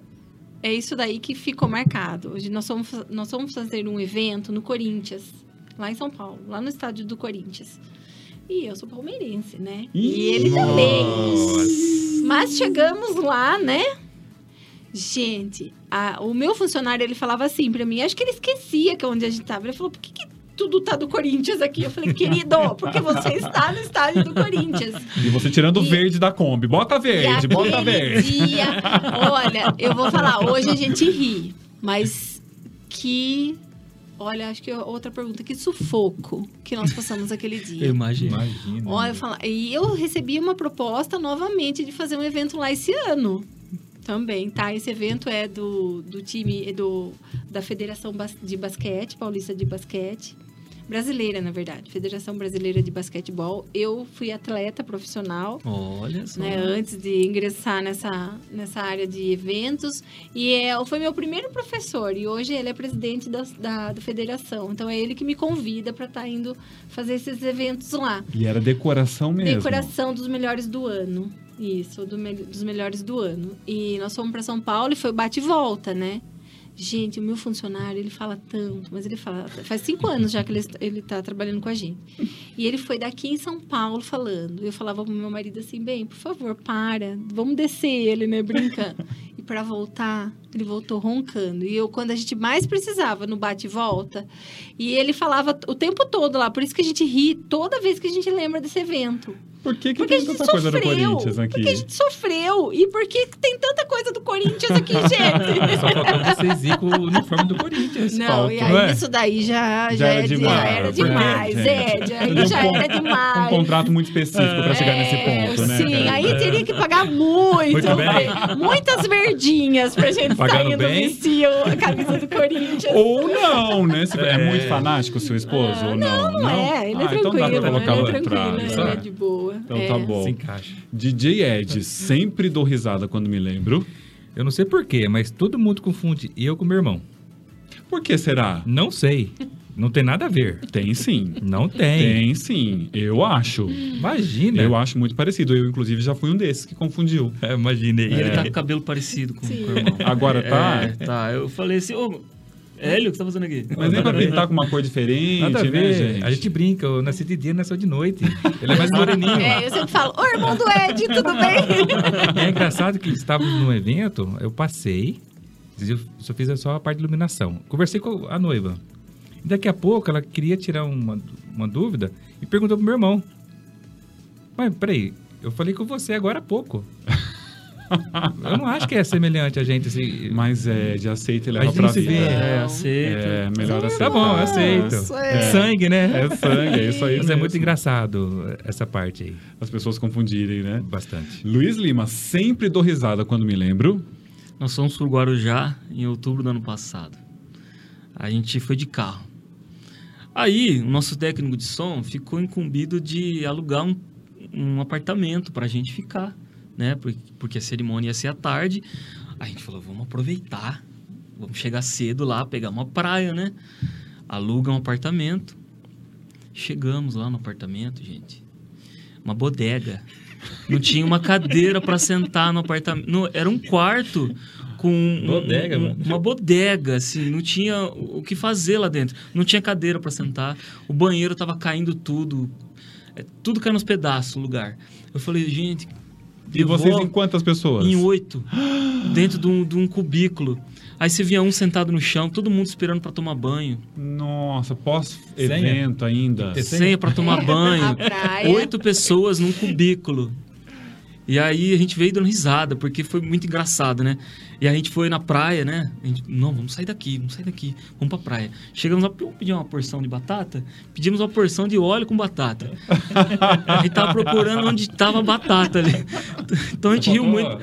é isso daí que ficou marcado. Hoje nós vamos, nós vamos fazer um evento no Corinthians, lá em São Paulo, lá no estádio do Corinthians. E eu sou palmeirense, né? E ele também. Mas chegamos lá, né? Gente, a- o meu funcionário, ele falava assim pra mim, acho que ele esquecia que onde a gente tava. Ele falou, por que, que tudo tá do Corinthians aqui? Eu falei, querido, porque você está no estádio do Corinthians. E você tirando o verde da Kombi. Bota verde, e bota verde. dia, olha, eu vou falar, hoje a gente ri, mas que... Olha, acho que é outra pergunta, que sufoco que nós passamos aquele dia. Eu imagino. Imagina. Olha, eu falo- e eu recebi uma proposta novamente de fazer um evento lá esse ano. Também, tá? Esse evento é do, do time do, da Federação de Basquete, Paulista de Basquete. Brasileira, na verdade. Federação Brasileira de Basquetebol. Eu fui atleta profissional Olha só. né, antes de ingressar nessa, nessa área de eventos. E é, foi meu primeiro professor. E hoje ele é presidente da, da, da federação. Então é ele que me convida para estar indo fazer esses eventos lá. E era decoração mesmo. Decoração dos melhores do ano. Isso, do me- dos melhores do ano. E nós fomos para São Paulo e foi bate e volta, né? Gente, o meu funcionário, ele fala tanto, mas ele fala. Faz cinco anos já que ele, ele tá trabalhando com a gente. E ele foi daqui em São Paulo falando. Eu falava pro meu marido assim: bem, por favor, para, vamos descer ele, né? Brincando. *laughs* E para voltar, ele voltou roncando. E eu, quando a gente mais precisava no bate volta, e ele falava o tempo todo lá. Por isso que a gente ri toda vez que a gente lembra desse evento. Por que, que Porque a tem gente tanta coisa do sofreu. Corinthians aqui? Porque a gente sofreu. E por que tem tanta coisa do Corinthians aqui, *laughs* gente? Só faltou vocês ir com o uniforme do Corinthians. Não, falta, e não aí é? isso daí já, já, Já era é de- demais, já era porque, demais. É, aí já um era con- Um demais. contrato muito específico pra chegar nesse É, ponto, né? Sim, cara? aí teria que pagar muito. Muito bem. Muitas verdinhas pra gente Pagando indo bem. vestir a camisa do Corinthians. Ou não, né? É, É. muito fanático o seu esposo? ou não, Não, é, ele é ah, tranquilo, então dá pra ele colocar é lá tranquilo, ele ah. é de boa. Então é. tá bom. Se encaixa. DJ Ed, sempre dou risada quando me lembro. Eu não sei porquê, mas todo mundo confunde eu com meu irmão. Por que será? Não sei. Não tem nada a ver. Tem sim. Não tem. Tem sim. Eu acho. Imagina. Eu acho muito parecido. Eu, inclusive, já fui um desses que confundiu. É, imaginei. E ele É. tá com o cabelo parecido com, com Sim. o irmão. Agora tá? É, tá. Eu falei assim, ô, Hélio, o que você tá fazendo aqui? Mas nem pra tá com uma cor diferente, Nada a né, ver. gente? A gente brinca. Eu nasci de dia, nasceu de noite. Ele é mais moreninho. É, eu sempre falo, ô irmão do Ed, tudo bem? É engraçado que estávamos num evento, eu passei, eu só fiz só a parte de iluminação. Conversei com a noiva. E daqui a pouco ela queria tirar uma, uma dúvida e perguntou pro meu irmão. Mas peraí, eu falei com você agora há pouco. *laughs* eu não acho que é semelhante a gente assim. Mas é, de aceita e A leva gente pra vida. vê. É, Não. aceita. É, melhor assim. Tá bom, aceito. É é. sangue, né? É sangue, é isso aí Mas é muito mesmo. engraçado essa parte aí. As pessoas confundirem, né? Bastante. Luiz Lima, sempre dou risada quando me lembro. Nós fomos pro Guarujá em outubro do ano passado. A gente foi de carro. Aí, o nosso técnico de som ficou incumbido de alugar um, um apartamento pra gente ficar, né? Por- Porque a cerimônia ia ser à tarde. A gente falou, vamos aproveitar. Vamos chegar cedo lá, pegar uma praia, né? Aluga um apartamento. Chegamos lá no apartamento, gente. Uma bodega. Não tinha uma cadeira para sentar no apartamento. Não, era um quarto com um- Bodega, um- mano. uma bodega, assim, não tinha o que fazer lá dentro. Não tinha cadeira para sentar. O banheiro tava caindo tudo. É, tudo caindo nos pedaços o lugar. Eu falei, gente. E vocês em quantas pessoas? Em oito. dentro de um, de um cubículo. Aí você via um sentado no chão, todo mundo esperando para tomar banho. Nossa, pós-evento ainda. Senha para tomar *laughs* banho. Oito pessoas num cubículo. E aí a gente veio dando risada, porque foi muito engraçado, né? E a gente foi na praia, né? Gente, não, vamos sair daqui, vamos sair daqui, vamos pra praia. Chegamos lá, vamos pedir uma porção de batata? Pedimos uma porção de óleo com batata. *laughs* a gente tava procurando onde tava a batata ali. *laughs* Então a gente riu muito.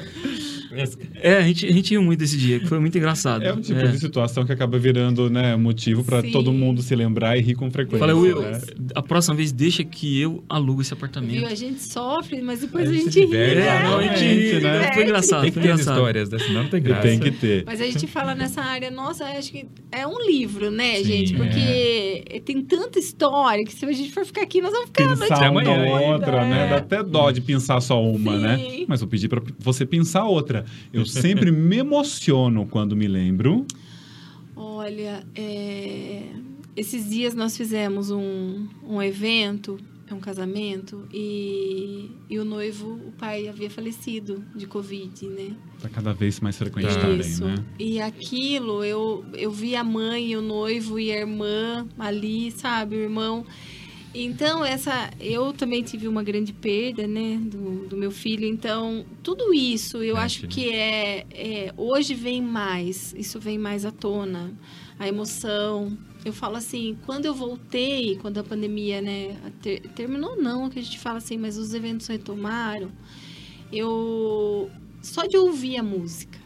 É, a gente, a gente riu muito desse dia, que foi muito engraçado. É um tipo É. de situação que acaba virando né, motivo pra Sim. todo mundo se lembrar e rir com frequência. Falei, Will, né? a próxima vez deixa que eu alugo esse apartamento. Viu? A gente sofre, mas depois A a gente ri. diverte, né? É, não, a gente Gente, ri, né? Foi engraçado, Tem que foi ter engraçado. histórias, né? senão não tem graça. tem que ter. Mas a gente fala nessa área, nossa, acho que é um livro, né, Sim, gente? é. Porque tem tanta história que se a gente for ficar aqui, nós vamos ficar a noite Pensar uma outra, né? É. Dá até dó de pensar só uma, Sim. né? Mas vou pedir pra você pensar outra. Eu sempre me emociono quando me lembro. Olha, é, esses dias nós fizemos um, um evento, é um casamento, e, e o noivo, o pai havia falecido de Covid, né? Tá cada vez mais frequente Tá. também, Isso. né? E aquilo, eu, eu vi a mãe, o noivo e a irmã ali, sabe, o irmão. Então, essa. Eu também tive uma grande perda, né, do, do meu filho. Então, tudo isso eu É, acho filho. que é, é. Hoje vem mais, isso vem mais à tona. A emoção. Eu falo assim, quando eu voltei, quando a pandemia, né, ter- terminou, não, que a gente fala assim, mas os eventos retomaram, eu. Só de ouvir a música,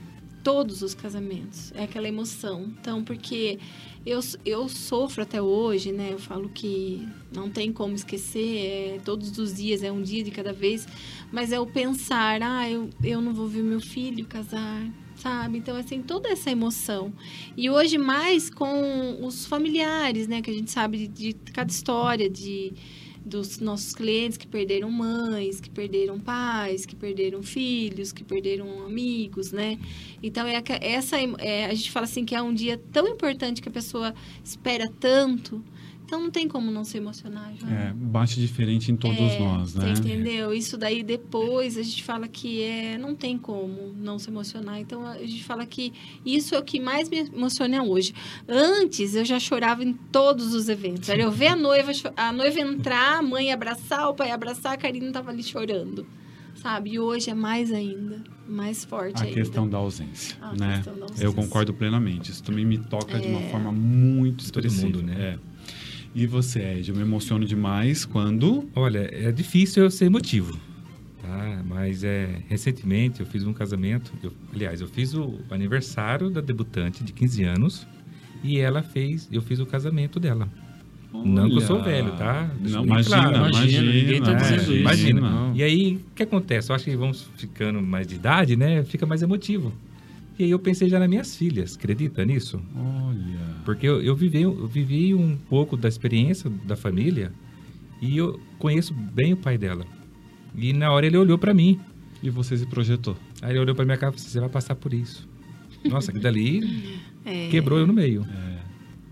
todos os casamentos, é aquela emoção. Então, porque eu, eu sofro até hoje, né? Eu falo que não tem como esquecer, é, todos os dias, é um dia de cada vez, mas é o pensar, ah, eu, eu não vou ver meu filho casar, sabe? Então, assim, toda essa emoção. E hoje mais com os familiares, né? Que a gente sabe de, de cada história, de dos nossos clientes que perderam mães, que perderam pais, que perderam filhos, que perderam amigos, né? Então é essa é, a gente fala assim que é um dia tão importante que a pessoa espera tanto, então não tem como não se emocionar, João. É, bate diferente em todos É, nós, né? Você entendeu? Isso daí depois a gente fala que é, não tem como não se emocionar. Então a gente fala que isso é o que mais me emociona hoje. Antes eu já chorava em todos os eventos. Era eu ver a noiva, a noiva entrar, a mãe abraçar, o pai abraçar, a Karina tava ali chorando. Sabe? E hoje é mais ainda, mais forte A ainda. questão da ausência, A né? questão da ausência. Eu concordo plenamente. Isso também me toca de uma É. forma muito Todo expressiva. mundo, né? É. E você, Ed? Eu me emociono demais quando... Olha, é difícil eu ser emotivo, tá? Mas é, recentemente eu fiz um casamento, eu- aliás, eu fiz o aniversário da debutante de 15 anos e ela fez, eu fiz o casamento dela. Não que eu sou Olha. velho, tá? Deixa Não, imagina, claro. imagina. ninguém tá é, dizendo isso. imagina. Não. E aí, o que acontece? Eu acho que vamos ficando mais de idade, né? Fica mais emotivo. E aí eu pensei já nas minhas filhas, acredita nisso? Olha... Porque eu, eu, vivi, eu vivi um pouco da experiência da família e eu conheço bem o pai dela. E na hora ele olhou pra mim. E você se projetou. Aí ele olhou pra minha cara e falou: Você vai passar por isso. Nossa, aquilo dali *laughs* É. quebrou eu no meio. É,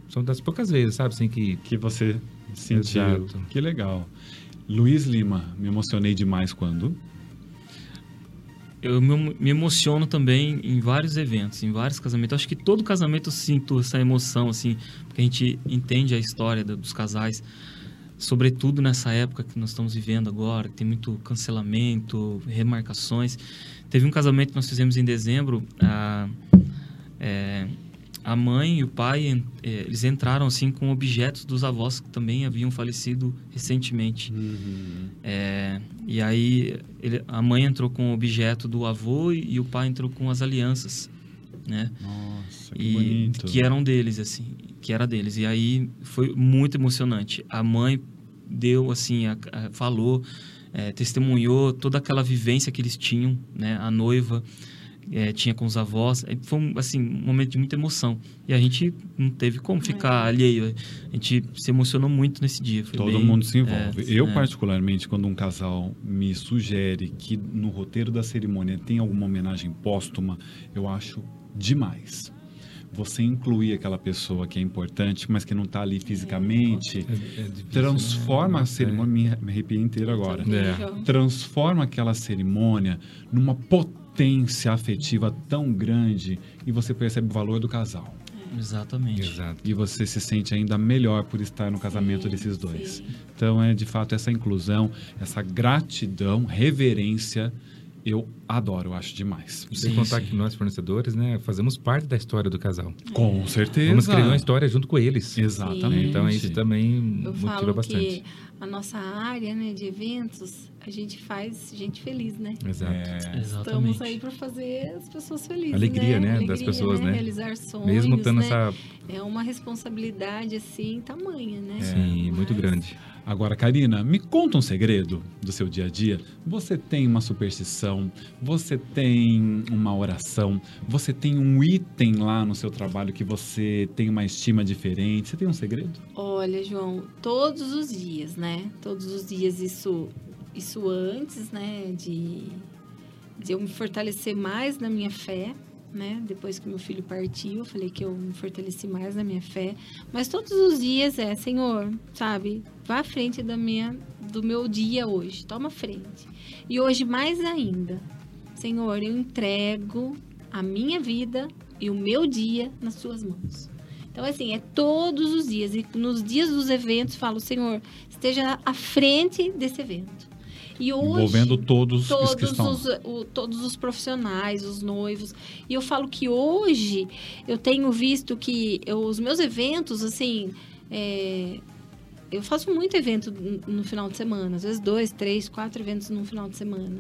São das poucas vezes, sabe, assim, que. que você sentiu. Exato. Que legal. Luiz Lima, me emocionei demais quando... Eu me, emociono também em vários eventos, em vários casamentos. Acho que todo casamento eu sinto essa emoção, assim, porque a gente entende a história do- dos casais, sobretudo nessa época que nós estamos vivendo agora, tem muito cancelamento, remarcações. Teve um casamento que nós fizemos em dezembro, a, é, a mãe e o pai, é, eles entraram, assim, com objetos dos avós que também haviam falecido recentemente. É, e aí ele- a mãe entrou com o objeto do avô e, e o pai entrou com as alianças, né? Nossa, que E bonito. que eram deles assim, que era deles. E aí foi muito emocionante. A mãe deu assim, a- a- falou, é, testemunhou toda aquela vivência que eles tinham, né? A noiva é, tinha com os avós. É, Foi um, assim, um momento de muita emoção. E a gente não teve como ficar alheio. A gente se emocionou muito nesse dia. Foi Todo bem- mundo se envolve. é, eu, é. particularmente, quando um casal me sugere que no roteiro da cerimônia tem alguma homenagem póstuma, eu acho demais. Você incluir aquela pessoa que é importante, mas que não está ali fisicamente, É- é difícil, transforma né? a cerimônia. Me, me arrepiei inteiro agora. É. Transforma aquela cerimônia numa potência afetiva tão grande e você percebe o valor do casal. Exatamente. Exato. E você se sente ainda melhor por estar no casamento Sim, desses dois. sim. Então é de fato essa inclusão, essa gratidão, reverência, eu adoro, eu acho demais. Sem contar sim. que nós, fornecedores, né, fazemos parte da história do casal. Com certeza. Vamos escrever uma história junto com eles. Exatamente. Então isso também Eu motiva falo bastante. que a nossa área né, de eventos, a gente faz gente feliz, né? Exato. É, Exatamente. Estamos aí para fazer as pessoas felizes. Alegria, né, Alegria, das pessoas, né? Realizar sonhos. Mesmo tendo né? essa. É uma responsabilidade assim, tamanha, né? Sim, muito Mas- grande. Agora, Karina, me conta um segredo do seu dia a dia. Você tem uma superstição, você tem uma oração, você tem um item lá no seu trabalho que você tem uma estima diferente. Você tem um segredo? Olha, João, todos os dias, né? Todos os dias isso, isso antes, né? De, de eu me fortalecer mais na minha fé, né? Depois que meu filho partiu, eu falei que eu me fortaleci mais na minha fé. Mas todos os dias é, Senhor, sabe? Vá à frente da minha, do meu dia hoje. Toma frente. E hoje mais ainda, Senhor, eu entrego a minha vida e o meu dia nas suas mãos. Então, assim, é todos os dias. E nos dias dos eventos, falo, Senhor, esteja à frente desse evento. E hoje, Envolvendo todos, os que todos estão. os, o- todos os profissionais, os noivos. E eu falo que hoje eu tenho visto que eu- os meus eventos, assim, é, eu faço muito evento no, final de semana, às vezes dois, três, quatro eventos no final de semana.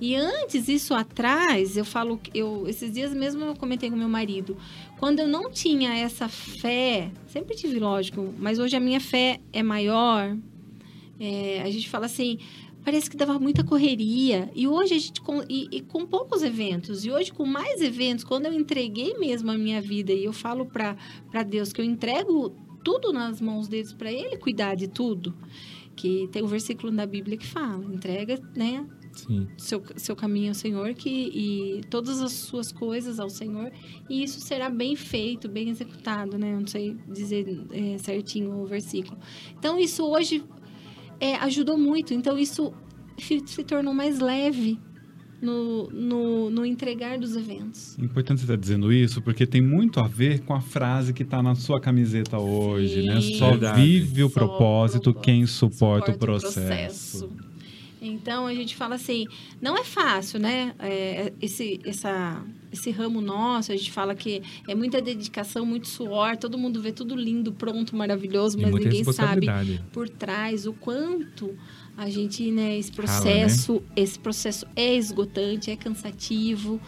E antes, isso atrás, eu falo, eu esses dias mesmo eu comentei com meu marido, quando eu não tinha essa fé, sempre tive, lógico, mas hoje a minha fé é maior. é, a gente fala assim, parece que dava muita correria. E hoje a gente com, e, e com poucos eventos, e hoje com mais eventos, quando eu entreguei mesmo a minha vida e eu falo para Deus que eu entrego tudo nas mãos deles para ele cuidar de tudo. Que tem um versículo na Bíblia que fala, entrega, né, Sim. seu, seu caminho ao Senhor que, e todas as suas coisas ao Senhor e isso será bem feito, bem executado, né? Eu não sei dizer é, certinho o versículo. Então isso hoje é, ajudou muito. Então isso se, tornou mais leve no, no, no entregar dos eventos. Importante você estar dizendo isso, porque tem muito a ver com a frase que está na sua camiseta hoje, né? Sim. Só Verdade. vive o Só propósito quem suporta, o processo. processo. Então a gente fala assim, não é fácil, né? É, esse, essa, esse ramo nosso, a gente fala que é muita dedicação, muito suor, todo mundo vê tudo lindo, pronto, maravilhoso, mas ninguém sabe por trás o quanto a gente, né, esse Rala, processo, esse processo é esgotante, é cansativo.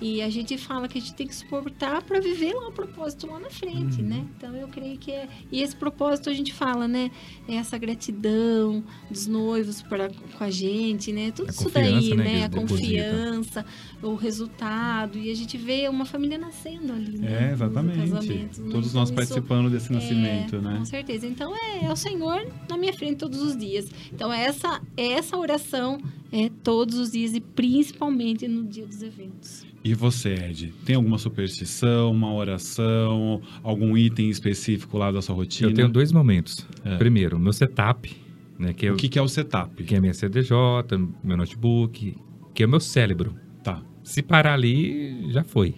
E a gente fala que a gente tem que suportar para viver lá o propósito lá na frente, Uhum. né? Então eu creio que é. E esse propósito a gente fala, né? É essa gratidão dos noivos pra, com a gente, né? Tudo A isso daí, né, né? A confiança, o resultado. E a gente vê uma família nascendo ali, né? É, exatamente. né? Todos Então, nós isso- participando desse nascimento, é, né? Com certeza. Então é, é o Senhor na minha frente todos os dias. Então essa essa oração é todos os dias e principalmente no dia dos eventos. E você, Ed, tem alguma superstição, uma oração, algum item específico lá da sua rotina? Eu tenho dois momentos. É. Primeiro, meu setup, né, que, é, O que, que é o setup? que é a minha CDJ, meu notebook, que é o meu cérebro. Tá. Se parar ali, já foi.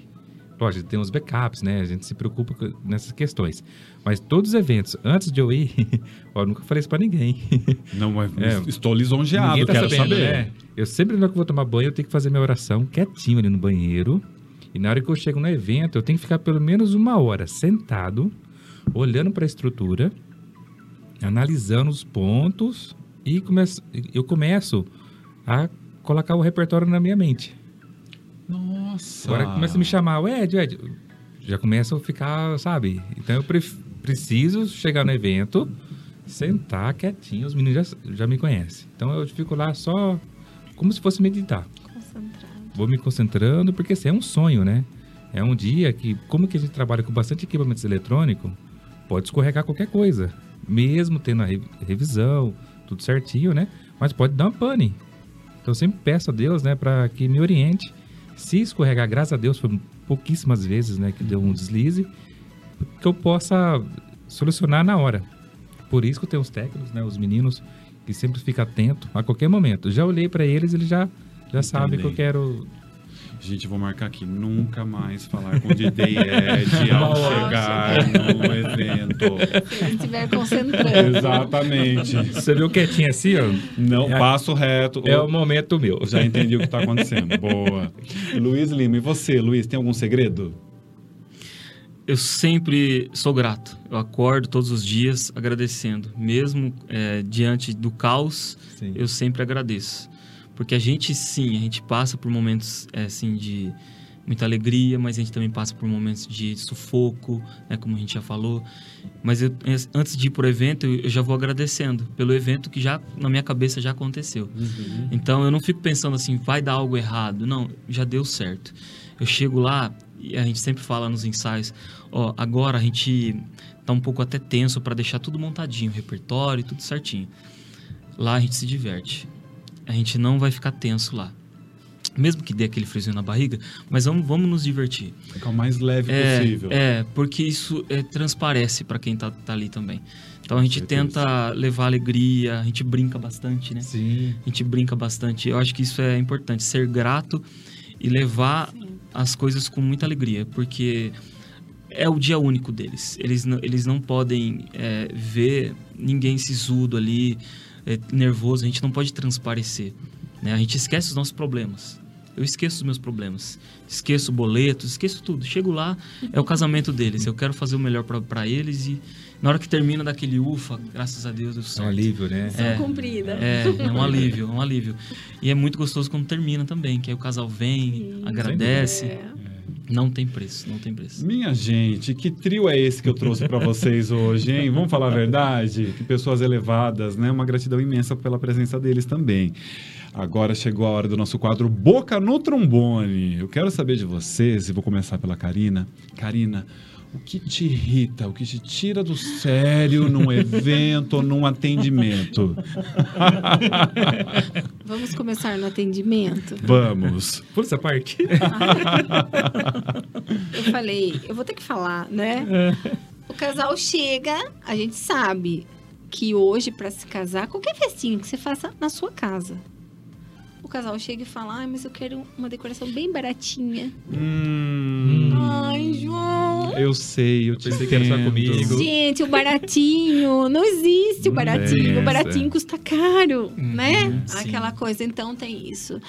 Lógico, tem os backups, né? A gente se preocupa com- nessas questões. Mas todos os eventos, antes de eu ir, *laughs* ó, eu nunca falei isso pra ninguém. *laughs* Não, mas É. estou lisonjeado, tá quero sabendo, saber. né? Eu sempre, na hora que eu vou tomar banho, eu tenho que fazer minha oração quietinho ali no banheiro. E na hora que eu chego no evento, eu tenho que ficar pelo menos uma hora sentado, olhando para a estrutura, analisando os pontos e começo, eu começo a colocar o repertório na minha mente. Nossa. Agora começa a me chamar, o Ed, o Ed. Já começa a ficar, sabe? Então eu pref- preciso chegar no evento, sentar quietinho, os meninos já, já me conhecem. Então eu fico lá só como se fosse meditar. Concentrado. vou me concentrando, porque assim, é um sonho, né? É um dia que, como que a gente trabalha com bastante equipamentos eletrônicos, pode escorregar qualquer coisa. Mesmo tendo a re- revisão, tudo certinho, né? Mas pode dar uma pane. Então eu sempre peço a Deus, né, para que me oriente. Se escorregar, graças a Deus, foi pouquíssimas vezes, né, que deu um deslize, que eu possa solucionar na hora. Por isso que eu tenho os técnicos, né, os meninos, que sempre ficam atentos a qualquer momento. Já olhei para eles, eles já, já sabem que eu quero Gente, vou marcar aqui. Nunca mais falar com o DJ Ed *laughs* ao chegar no evento. Se ele estiver concentrando. Exatamente. Você viu quietinho assim, ó? Não, É- passo reto. É o momento meu. Já entendi o que está acontecendo. Boa. Luiz Lima, e você, Luiz, tem algum segredo? Eu sempre sou grato. Eu acordo todos os dias agradecendo. Mesmo é, diante do caos, Sim. eu sempre agradeço. Porque a gente, sim, a gente passa por momentos, é, assim, de muita alegria, mas a gente também passa por momentos de sufoco, né, como a gente já falou. Mas eu, antes de ir pro evento, eu já vou agradecendo pelo evento que já, na minha cabeça, já aconteceu. Então eu não fico pensando assim, vai dar algo errado. Não, já deu certo. Eu chego lá e a gente sempre fala nos ensaios, ó, agora a gente tá um pouco até tenso para deixar tudo montadinho, repertório, tudo certinho. Lá a gente se diverte. A gente não vai ficar tenso lá. Mesmo que dê aquele friozinho na barriga, mas vamos, vamos nos divertir. Ficar o mais leve É, possível. é, porque isso é, transparece para quem tá, tá ali também. Então a gente tenta levar alegria, a gente brinca bastante, né? Sim. A gente brinca bastante. Eu acho que isso é importante, ser grato e levar Sim. as coisas com muita alegria, porque é o dia único deles. Eles não, eles não podem é, ver ninguém sisudo ali, é, nervoso. A gente não pode transparecer. Né? A gente esquece os nossos problemas. Eu esqueço os meus problemas. Esqueço boletos, esqueço tudo. Chego lá, é o casamento deles. Eu quero fazer o melhor para eles e na hora que termina daquele ufa, graças a Deus, deu É um alívio, né? É. cumprida. É, é um alívio, é um alívio. E é muito gostoso quando termina também, que aí o casal vem, Sim. agradece. É. Não tem preço, não tem preço. Minha gente, que trio é esse que eu trouxe para vocês hoje, hein? Vamos falar a verdade? Que pessoas elevadas, né? Uma gratidão imensa pela presença deles também. Agora chegou a hora do nosso quadro Boca no Trombone. Eu quero saber de vocês, e vou começar pela Karina. Karina, o que te irrita, o que te tira do sério num evento ou num atendimento? *laughs* Vamos começar no atendimento. Vamos. Pula essa parte. *laughs* Eu falei, eu vou ter que falar, né? O casal chega, a gente sabe que hoje, para se casar, qualquer festinha que você faça na sua casa. O casal chega e fala, ai, mas eu quero uma decoração bem baratinha. Hum. Eu sei, eu te Pensei que era só comigo. Gente, o baratinho, não existe o Não baratinho. O baratinho custa caro, né? Uhum, sim. Aquela coisa, então tem isso.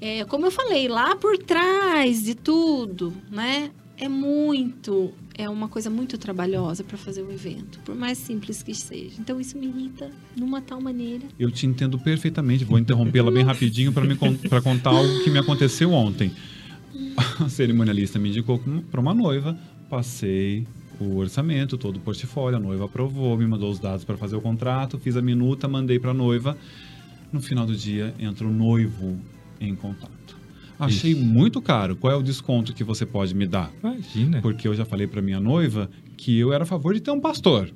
É, como eu falei, lá por trás de tudo, né? É muito, é uma coisa muito trabalhosa para fazer um evento, por mais simples que seja. Então isso me irrita de uma tal maneira. Eu te entendo perfeitamente. Vou interrompê-la bem rapidinho para contar algo que me aconteceu ontem. *laughs* A cerimonialista me indicou para uma noiva, passei o orçamento, todo o portfólio, a noiva aprovou, me mandou os dados para fazer o contrato, fiz a minuta, mandei para a noiva. No final do dia, entra o noivo em contato. Achei muito caro. Qual é o desconto que você pode me dar? Imagina. Porque eu já falei para minha noiva que eu era a favor de ter um pastor,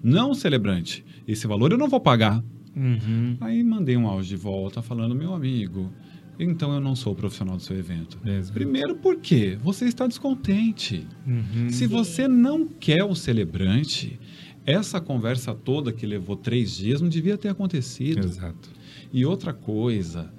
não um celebrante. Esse valor eu não vou pagar. Uhum. Aí mandei um áudio de volta falando, meu amigo, então eu não sou o profissional do seu evento. Mesmo. Primeiro porque você está descontente. Uhum. Se você não quer o celebrante, essa conversa toda que levou três dias não devia ter acontecido. Exato. E outra coisa,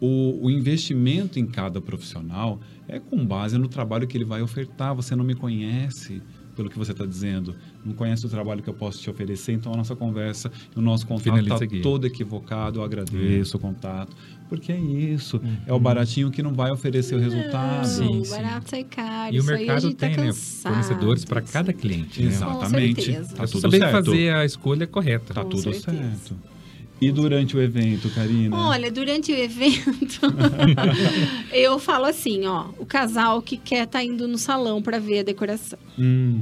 o, o investimento em cada profissional é com base no trabalho que ele vai ofertar. Você não me conhece pelo que você está dizendo, não conhece o trabalho que eu posso te oferecer, então a nossa conversa, o nosso contato está todo equivocado. Eu agradeço o contato, porque é isso, é o Uhum. baratinho que não vai oferecer o resultado. Sim, sim. barato sai caro. E o isso aí a mercado gente tá tem, né? cansado. Fornecedores para cada cliente. Né? Exatamente. Tá É tudo saber certo. fazer a escolha correta. Tá Com tudo certeza. certo. E durante o evento, Karina? Olha, durante o evento, *laughs* eu falo assim, ó, o casal que quer tá indo no salão para ver a decoração. Hum,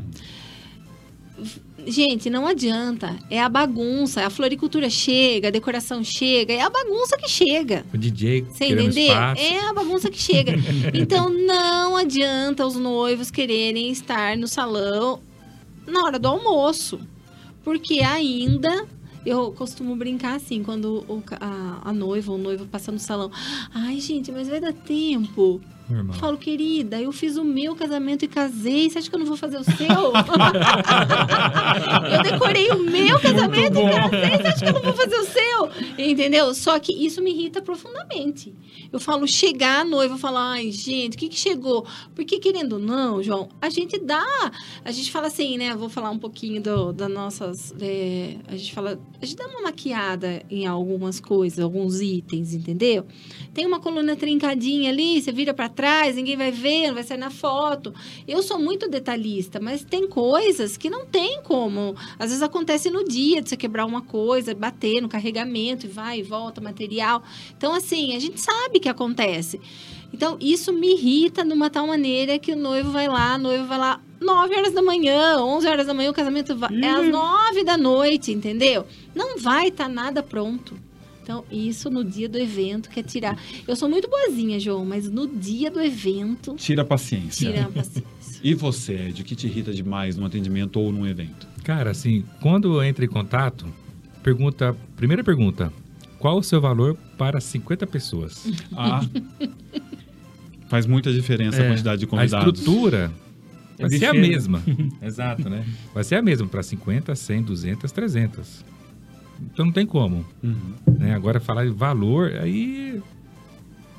Gente, não adianta. É a bagunça. A floricultura chega, a decoração chega, é a bagunça que chega. O DJ Você entender? espaço. É a bagunça que chega. *laughs* então não adianta os noivos quererem estar no salão na hora do almoço. Porque ainda. Eu costumo brincar assim, quando o a, a noiva ou o noivo passa no salão. Ai, gente, mas vai dar tempo. Normal. Falo, querida, eu fiz o meu casamento e casei. Você acha que eu não vou fazer o seu? *laughs* eu decorei o meu casamento e casei. Você acha que eu não vou fazer o seu? Entendeu? Só que isso me irrita profundamente. Eu falo, chegar a noiva, falo, ai, gente, o que, que chegou? Porque, querendo ou não, João, a gente dá. A gente fala assim, né? Vou falar um pouquinho do, das nossas. é, a gente fala. A gente dá uma maquiada em algumas coisas, alguns itens, entendeu? Tem uma coluna trincadinha ali, você vira para trás, ninguém vai ver, não vai sair na foto. Eu sou muito detalhista, mas tem coisas que não tem como. Às vezes acontece no dia de você quebrar uma coisa, bater no carregamento e vai e volta material. Então, assim, a gente sabe que acontece. Então, isso me irrita de uma tal maneira que o noivo vai lá, a noiva vai lá 9 horas da manhã, 11 horas da manhã, o casamento vai, é às 9 da noite, entendeu? Não vai estar nada pronto. Então, isso no dia do evento quer tirar. Eu sou muito boazinha, João, mas no dia do evento, Tira a paciência. tira a paciência. *laughs* E você, Ed, o que te irrita demais num atendimento ou num evento? Cara, assim, quando entra em contato, pergunta, primeira pergunta, qual o seu valor para 50 pessoas? Ah, faz muita diferença a É, quantidade de A convidados. estrutura É vai ser a mesma. *laughs* Exato, né? Vai ser a mesma para 50, 100, 200, 300. Então não tem como. Uhum. Né? Agora falar de valor, aí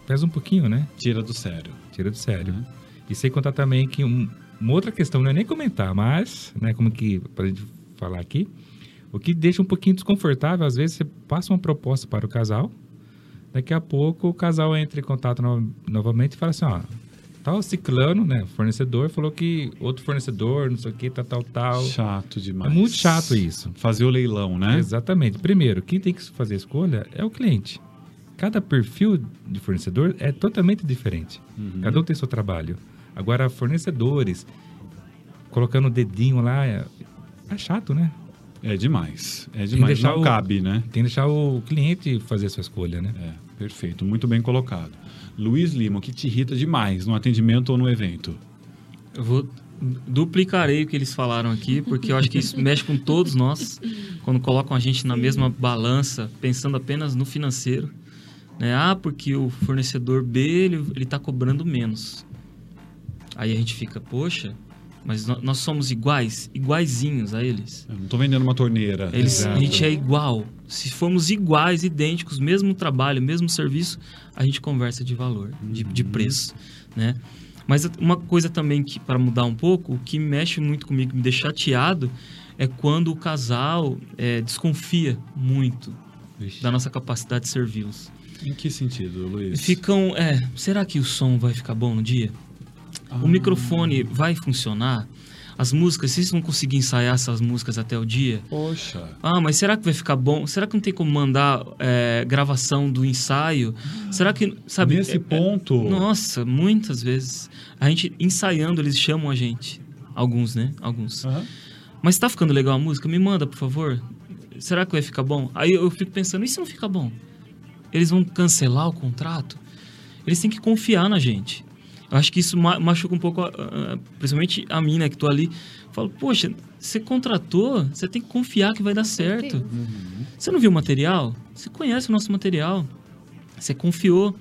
pesa um pouquinho, né? Tira do sério. Tira do sério. Uhum. E sem contar também que um- uma outra questão, não é nem comentar, mas, né, como que, pra gente falar aqui, o que deixa um pouquinho desconfortável, às vezes você passa uma proposta para o casal, daqui a pouco o casal entra em contato no- novamente e fala assim, ó, tal ciclano, né, fornecedor, falou que outro fornecedor, não sei o que, tal, tal, tal. Chato É demais. muito chato isso. Fazer o leilão, né? Exatamente. Primeiro, quem tem que fazer a escolha é o cliente. Cada perfil de fornecedor é totalmente diferente. Uhum. Cada um tem seu trabalho. Agora, fornecedores, colocando o dedinho lá, é, é chato, né? É demais. É demais. Não o- cabe, né? Tem que deixar o cliente fazer a sua escolha, né? É, perfeito. Muito bem colocado. Luiz Lima, o que te irrita demais no atendimento ou no evento? Eu vou duplicarei o que eles falaram aqui, porque eu acho que isso mexe com todos nós, quando colocam a gente na mesma balança, pensando apenas no financeiro. Né? Ah, porque o fornecedor B, ele, ele tá cobrando menos. Aí a gente fica, poxa, mas nó- nós somos iguais, iguaizinhos a eles. Eu não tô vendendo uma torneira. Eles, a gente é igual. Se formos iguais, idênticos, mesmo trabalho, mesmo serviço, a gente conversa de valor, de, de preço, né? Mas uma coisa também que para mudar um pouco, o que mexe muito comigo, me deixa chateado, é quando o casal é, desconfia muito Vixe. da nossa capacidade de servi-los. Em que sentido, Luiz? Ficam, é, será que o som vai ficar bom no dia? Ah, O microfone vai funcionar? As músicas, vocês vão conseguir ensaiar essas músicas até o dia? Poxa. Ah, mas será que vai ficar bom? Será que não tem como mandar é, gravação do ensaio? Será que, sabe? Nesse é- ponto. é- nossa, muitas vezes. A gente ensaiando, eles chamam a gente. Alguns, né? Alguns. Aham. Mas tá ficando legal a música? Me manda, por favor. Será que vai ficar bom? Aí eu fico pensando, e se não ficar bom? Eles vão cancelar o contrato? Eles têm que confiar na gente. Acho que isso ma- machuca um pouco, principalmente a mim, né, que tô ali. Falo, poxa, você contratou, você tem que confiar que vai dar certo. Uhum. Você não viu o material? Você conhece o nosso material. Você confiou.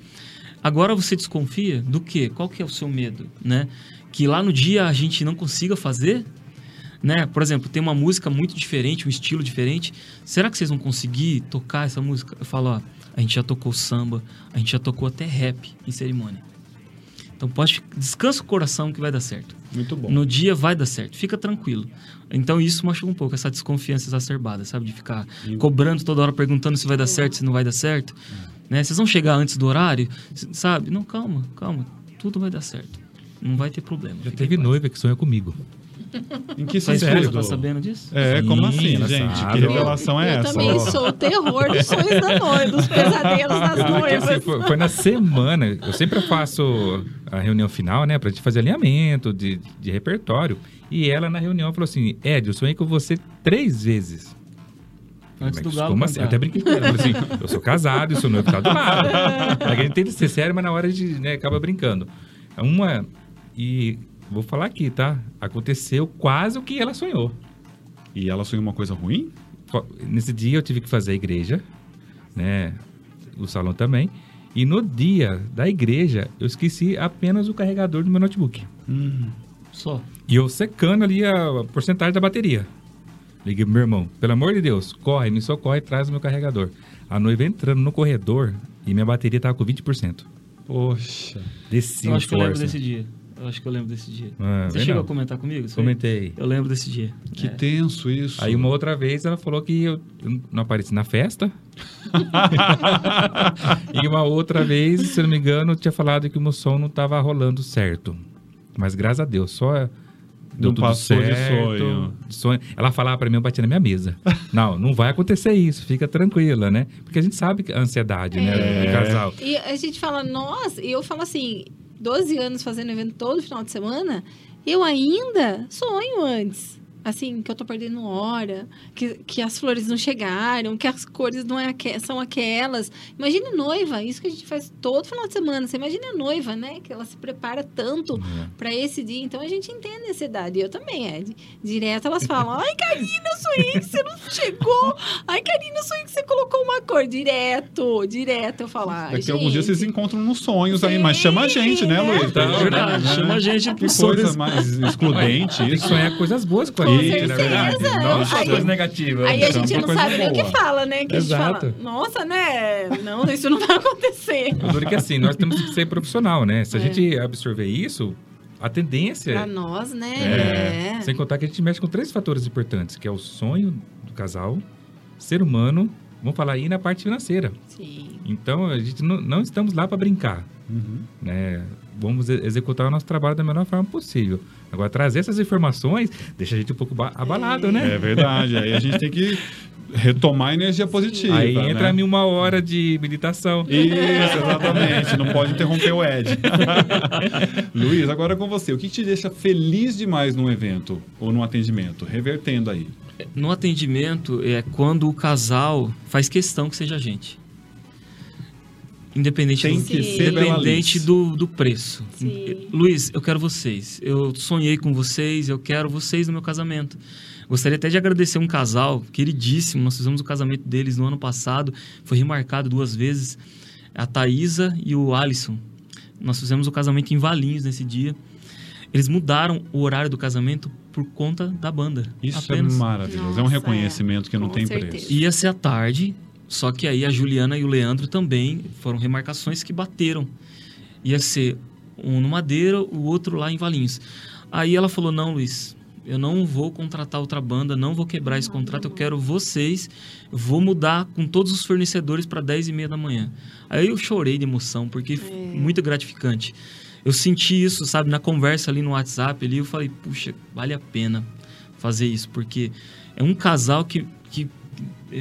Agora você desconfia do quê? Qual que é o seu medo, né? Que lá no dia a gente não consiga fazer? Né? Por exemplo, tem uma música muito diferente, um estilo diferente. Será que vocês vão conseguir tocar essa música? Eu falo, ó, a gente já tocou samba, a gente já tocou até rap em cerimônia. Então pode descansa o coração que vai dar certo. Muito bom. No dia vai dar certo, fica tranquilo. Então isso machuca um pouco, essa desconfiança exacerbada, sabe? De ficar E- cobrando toda hora, perguntando se vai dar certo, se não vai dar certo. Né? Vocês vão chegar antes do horário, sabe? Não, calma, calma. Tudo vai dar certo. Não vai ter problema. Já teve noiva que sonha comigo. Em que Sua sentido? tá sabendo disso? É, como Sim, assim, ela gente? sabe. Que revelação é eu essa? também sou o terror dos sonhos da noiva, dos pesadelos das Eu que, noivas. assim, foi, foi na semana. Eu sempre faço a reunião final, né? Pra gente fazer alinhamento de, de repertório. E ela, na reunião, falou assim: Ed, eu sonhei com você três vezes. Antes do Mas galo Como assim? Eu até brinquei com ela. Eu falei assim: eu sou casado e sou noivo, tá do lado. a gente tenta ser sério, mas na hora a gente né, acaba brincando. Uma. E vou falar aqui, tá? Aconteceu quase o que ela sonhou. E ela sonhou uma coisa ruim? Nesse dia eu tive que fazer a igreja, né? O salão também. E no dia da igreja, eu esqueci apenas o carregador do meu notebook. Só. E eu secando ali a porcentagem da bateria. Liguei pro meu irmão, pelo amor de Deus, corre, me socorre e traz o meu carregador. A noiva entrando no corredor e minha bateria tava com 20%. Poxa. Desci Eu o acho que eu lembro força. desse dia. Eu acho que eu lembro desse dia. Ah, Você chegou não. a comentar comigo? Comentei. Eu lembro desse dia. Que É. tenso isso. Aí uma outra vez ela falou que eu eu não apareci na festa. *laughs* e uma outra vez, se eu não me engano, tinha falado que o meu som não estava rolando certo. Mas graças a Deus, só deu Não tudo passou de certo. sonho. de sonho. Ela falava para mim, eu batia na minha mesa. *laughs* Não, não vai acontecer isso, fica tranquila, né? Porque a gente sabe que a ansiedade, É. né, do casal. E a gente fala, nossa, e eu falo assim, 12 anos fazendo evento todo final de semana, eu ainda sonho antes. Assim, que eu tô perdendo hora, que, que as flores não chegaram, que as cores não é aque- são aquelas. Imagine noiva, isso que a gente faz todo final de semana. Você imagina a noiva, né? Que ela se prepara tanto É. para esse dia. Então a gente entende a ansiedade. Eu também, Ed. Direto elas falam: Ai, Karina, eu sonhei que você não chegou. Ai, Karina, eu sonhei que você colocou uma cor. Direto, direto. Eu falo: Ai, Daqui a alguns dias vocês encontram nos sonhos aí, mas chama a gente, né, Luiz? Então, é verdade, né? chama a gente Que coisa mais excludente Tem que isso. sonhar coisas boas com a Com certeza. Não só Aí- coisas negativas. Aí a Então, gente não coisa sabe nem o que fala, né? Que a gente Exato. fala: Nossa, né? Não, isso não vai acontecer. *laughs* Duro que assim, nós temos que ser profissional, né? Se a É. gente absorver isso, a tendência Pra nós, né? é, É. Sem contar que a gente mexe com três fatores importantes, que é o sonho do casal, ser humano, vamos falar aí na parte financeira. Sim. Então, a gente não, não estamos lá para brincar, Uhum. né? Vamos executar o nosso trabalho da melhor forma possível. Agora, trazer essas informações deixa a gente um pouco ba- abalado, né? É verdade. Aí a gente tem que retomar a energia positiva. Aí entra né? a mim uma hora de meditação. Isso, exatamente. Não pode interromper o Ed. *laughs* Luiz, agora com você. O que te deixa feliz demais num evento ou num atendimento? Revertendo aí. No atendimento é quando o casal faz questão que seja a gente. Independente, Tem do, que ser independente do, do preço. Sim. Luiz, eu quero vocês. Eu sonhei com vocês, eu quero vocês no meu casamento. Gostaria até de agradecer um casal queridíssimo. Nós fizemos o casamento deles no ano passado. Foi remarcado duas vezes. A Thaisa e o Alisson. Nós fizemos o casamento em Valinhos nesse dia. Eles mudaram o horário do casamento por conta da banda. Isso apenas. é maravilhoso. é um Nossa, reconhecimento que não Com tem certeza. preço. Ia ser à tarde, só que aí a Juliana e o Leandro também foram remarcações que bateram. Ia ser um no Madeira, o outro lá em Valinhos. Aí ela falou: Não, Luiz, eu não vou contratar outra banda, não vou quebrar esse contrato, eu quero vocês, vou mudar com todos os fornecedores para 10 e meia da manhã. Aí eu chorei de emoção, porque foi É. muito gratificante. Eu senti isso, sabe, na conversa ali no WhatsApp, ali eu falei, puxa, vale a pena fazer isso, porque é um casal que, que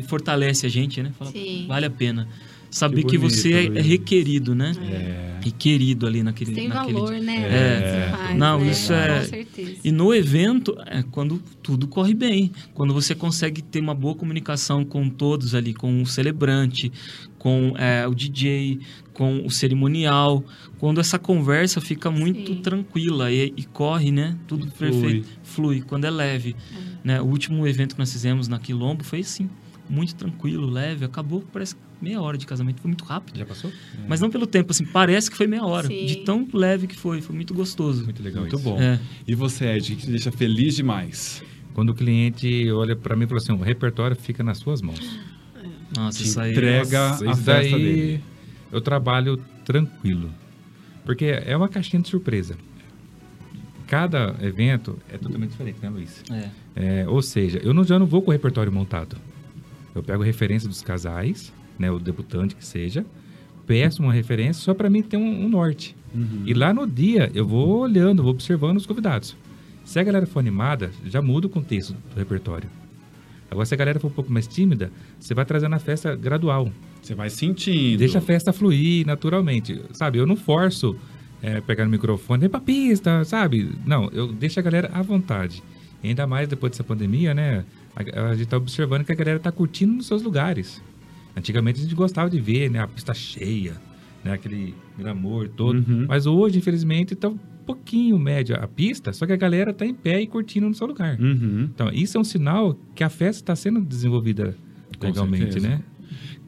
fortalece a gente, né? Fala, Sim. vale a pena. Saber Que que, bonito, você é- é requerido, né? É. E querido ali naquele, Tem naquele valor, né? É. que você faz, Não, né? isso é- Com certeza. E no evento, é quando tudo corre bem. Quando você consegue ter uma boa comunicação com todos ali, com o celebrante, com é, o DJ, com o cerimonial. Quando essa conversa fica muito Sim. tranquila e, e corre, né? Tudo E flui. perfeito. Flui, quando é leve. Né? O último evento que nós fizemos na Quilombo foi assim, muito tranquilo, leve. Acabou, parece meia hora de casamento. Foi muito rápido. Já passou? Mas não pelo tempo, assim, parece que foi meia hora. Sim. De tão leve que foi. Foi muito gostoso. Muito legal Muito isso. bom. É. E você, Ed, o que te deixa feliz demais? Quando o cliente olha para mim e fala assim, o repertório fica nas suas mãos. Nossa, isso aí. entrega Nossa, a isso festa daí dele. eu trabalho tranquilo. Porque é uma caixinha de surpresa. Cada evento é totalmente diferente, né, Luiz? É. É, ou seja, eu não, já não vou com o repertório montado. Eu pego referência dos casais, né, o debutante que seja, peço uma referência só para mim ter um, um norte. Uhum. E lá no dia eu vou olhando, vou observando os convidados. Se a galera for animada, já muda o contexto do repertório. Agora, se a galera for um pouco mais tímida, você vai trazendo a festa gradual. Você vai sentindo. Deixa a festa fluir naturalmente. Sabe, eu não forço é, pegar no microfone, vem pra pista, sabe? Não, eu deixo a galera à vontade. Ainda mais depois dessa pandemia, né? A, a gente tá observando que a galera tá curtindo nos seus lugares. Antigamente a gente gostava de ver, né? A pista cheia, né? Aquele glamour todo. Uhum. Mas hoje, infelizmente, tá um pouquinho média a pista, só que a galera tá em pé e curtindo no seu lugar. Uhum. Então, isso é um sinal que a festa está sendo desenvolvida Com legalmente, certeza. né?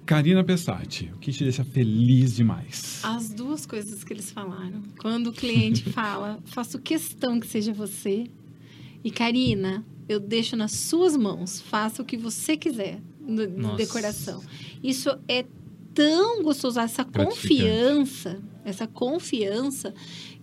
Karina Pessati, o que te deixa feliz demais? As duas coisas que eles falaram. Quando o cliente *laughs* fala, faço questão que seja você. E Karina, eu deixo nas suas mãos. Faça o que você quiser no, decoração. Isso é tão gostoso, essa confiança, essa confiança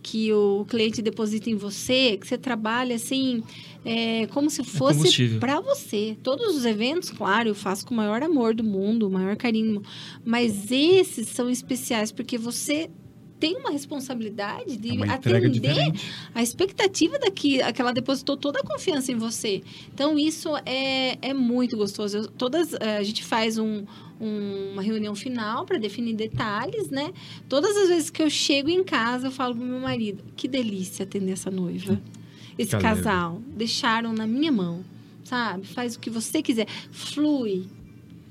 que o cliente deposita em você, que você trabalha assim, é, como se fosse combustível. para você. Todos os eventos, claro, eu faço com o maior amor do mundo, o maior carinho, mas esses são especiais porque você tem uma responsabilidade de É uma atender a expectativa daqui, que ela depositou toda a confiança em você. Então, isso é, é muito gostoso. Eu- todas, eh, a gente faz um- um- uma reunião final para definir detalhes, né? Todas as vezes que eu chego em casa, eu falo pro meu marido, que delícia atender essa noiva. Esse casal. Deixaram na minha mão, sabe? Faz o que você quiser. Flui.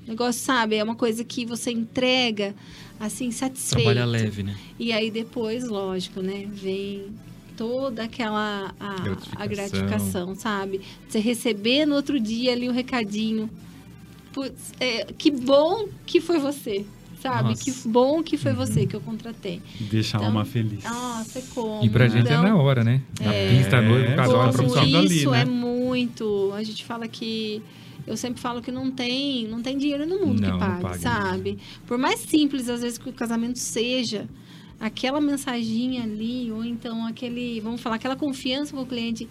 O negócio, sabe? É uma coisa que você entrega, assim, satisfeito. Trabalha leve, né? E aí depois, lógico, né, vem toda aquela a, a Gratificação. gratificação, sabe? Você receber no outro dia ali o recadinho. Putz, é, que bom que foi você, sabe? Nossa. Que bom que foi você que eu contratei. Deixa a Então, alma feliz. Nossa, é como. E pra gente é então, na hora, né? Na É. pista, a noiva, o casal, a Como produção. profissional ali, isso né? é muito. A gente fala que. Eu sempre falo que não tem, não tem dinheiro no mundo Não, que não pague, paga sabe? Por mais simples, às vezes, que o casamento seja, aquela mensaginha ali, ou então aquele, vamos falar, aquela confiança que o cliente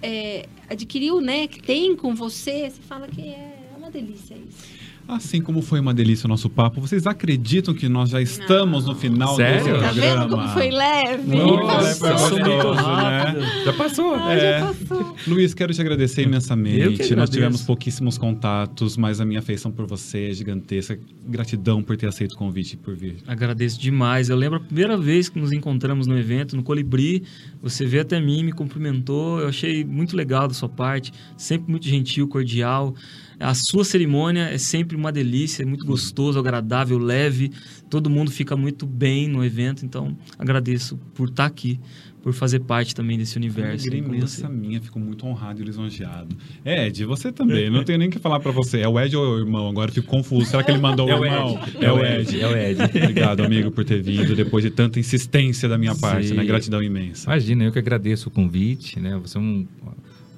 é, adquiriu, né? Que tem com você, você fala que é uma delícia isso. Assim como foi uma delícia o nosso papo, vocês acreditam que nós já estamos no final Sério? desse Tá programa? vendo como foi leve? Nossa, foi Passou muito rápido. né? Já passou. Ah, É. já passou. Luiz, quero te agradecer imensamente. Nós tivemos pouquíssimos contatos, mas a minha afeição por você é gigantesca. Gratidão por ter aceito o convite e por vir. Agradeço demais. Eu lembro a primeira vez que nos encontramos no evento, no Colibri, você veio até mim, me cumprimentou. Eu achei muito legal da sua parte, sempre muito gentil, cordial. A sua cerimônia é sempre uma delícia, é muito gostoso, agradável, leve. Todo mundo fica muito bem no evento, então agradeço por estar aqui, por fazer parte também desse universo. Alegria imensa você. minha, fico muito honrado e lisonjeado. Ed, você também, não tenho nem o que falar pra você. É o Ed ou é o irmão? Agora eu fico confuso. Será que ele mandou É o irmão? Ed. É o Ed. É o Ed. Obrigado, amigo, por ter vindo depois de tanta insistência da minha parte, Sim. né? Gratidão imensa. Imagina, eu que agradeço o convite, né? Você é um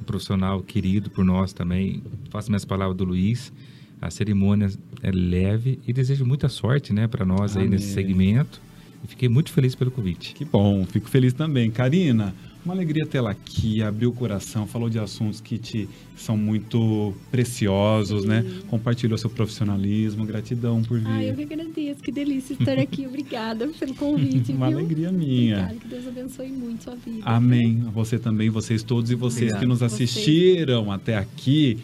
profissional querido por nós também. Faço minhas palavras do Luiz. A cerimônia é leve e desejo muita sorte, né, para nós aí Amém. nesse segmento. E fiquei muito feliz pelo convite. Que bom, fico feliz também. Karina, uma alegria tê-la aqui, abriu o coração, falou de assuntos que te são muito preciosos, né? Compartilhou seu profissionalismo, gratidão por vir. Ai, eu que agradeço. Que delícia estar aqui. *laughs* Obrigada pelo convite, Uma viu? alegria minha. Obrigada, que Deus abençoe muito sua vida. Amém. A Você também, vocês todos e vocês Obrigado. que nos Vocês. assistiram até aqui,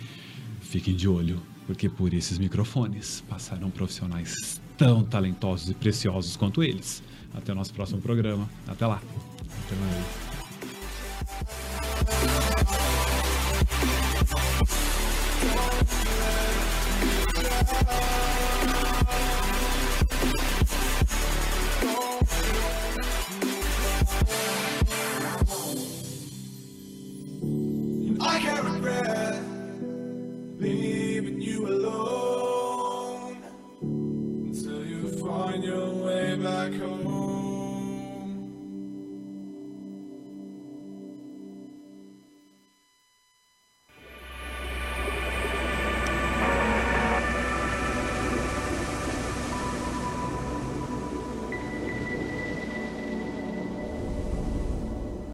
fiquem de olho, porque por esses microfones passarão profissionais tão talentosos e preciosos quanto eles. Até o nosso próximo programa. Até lá. Até mais. I can't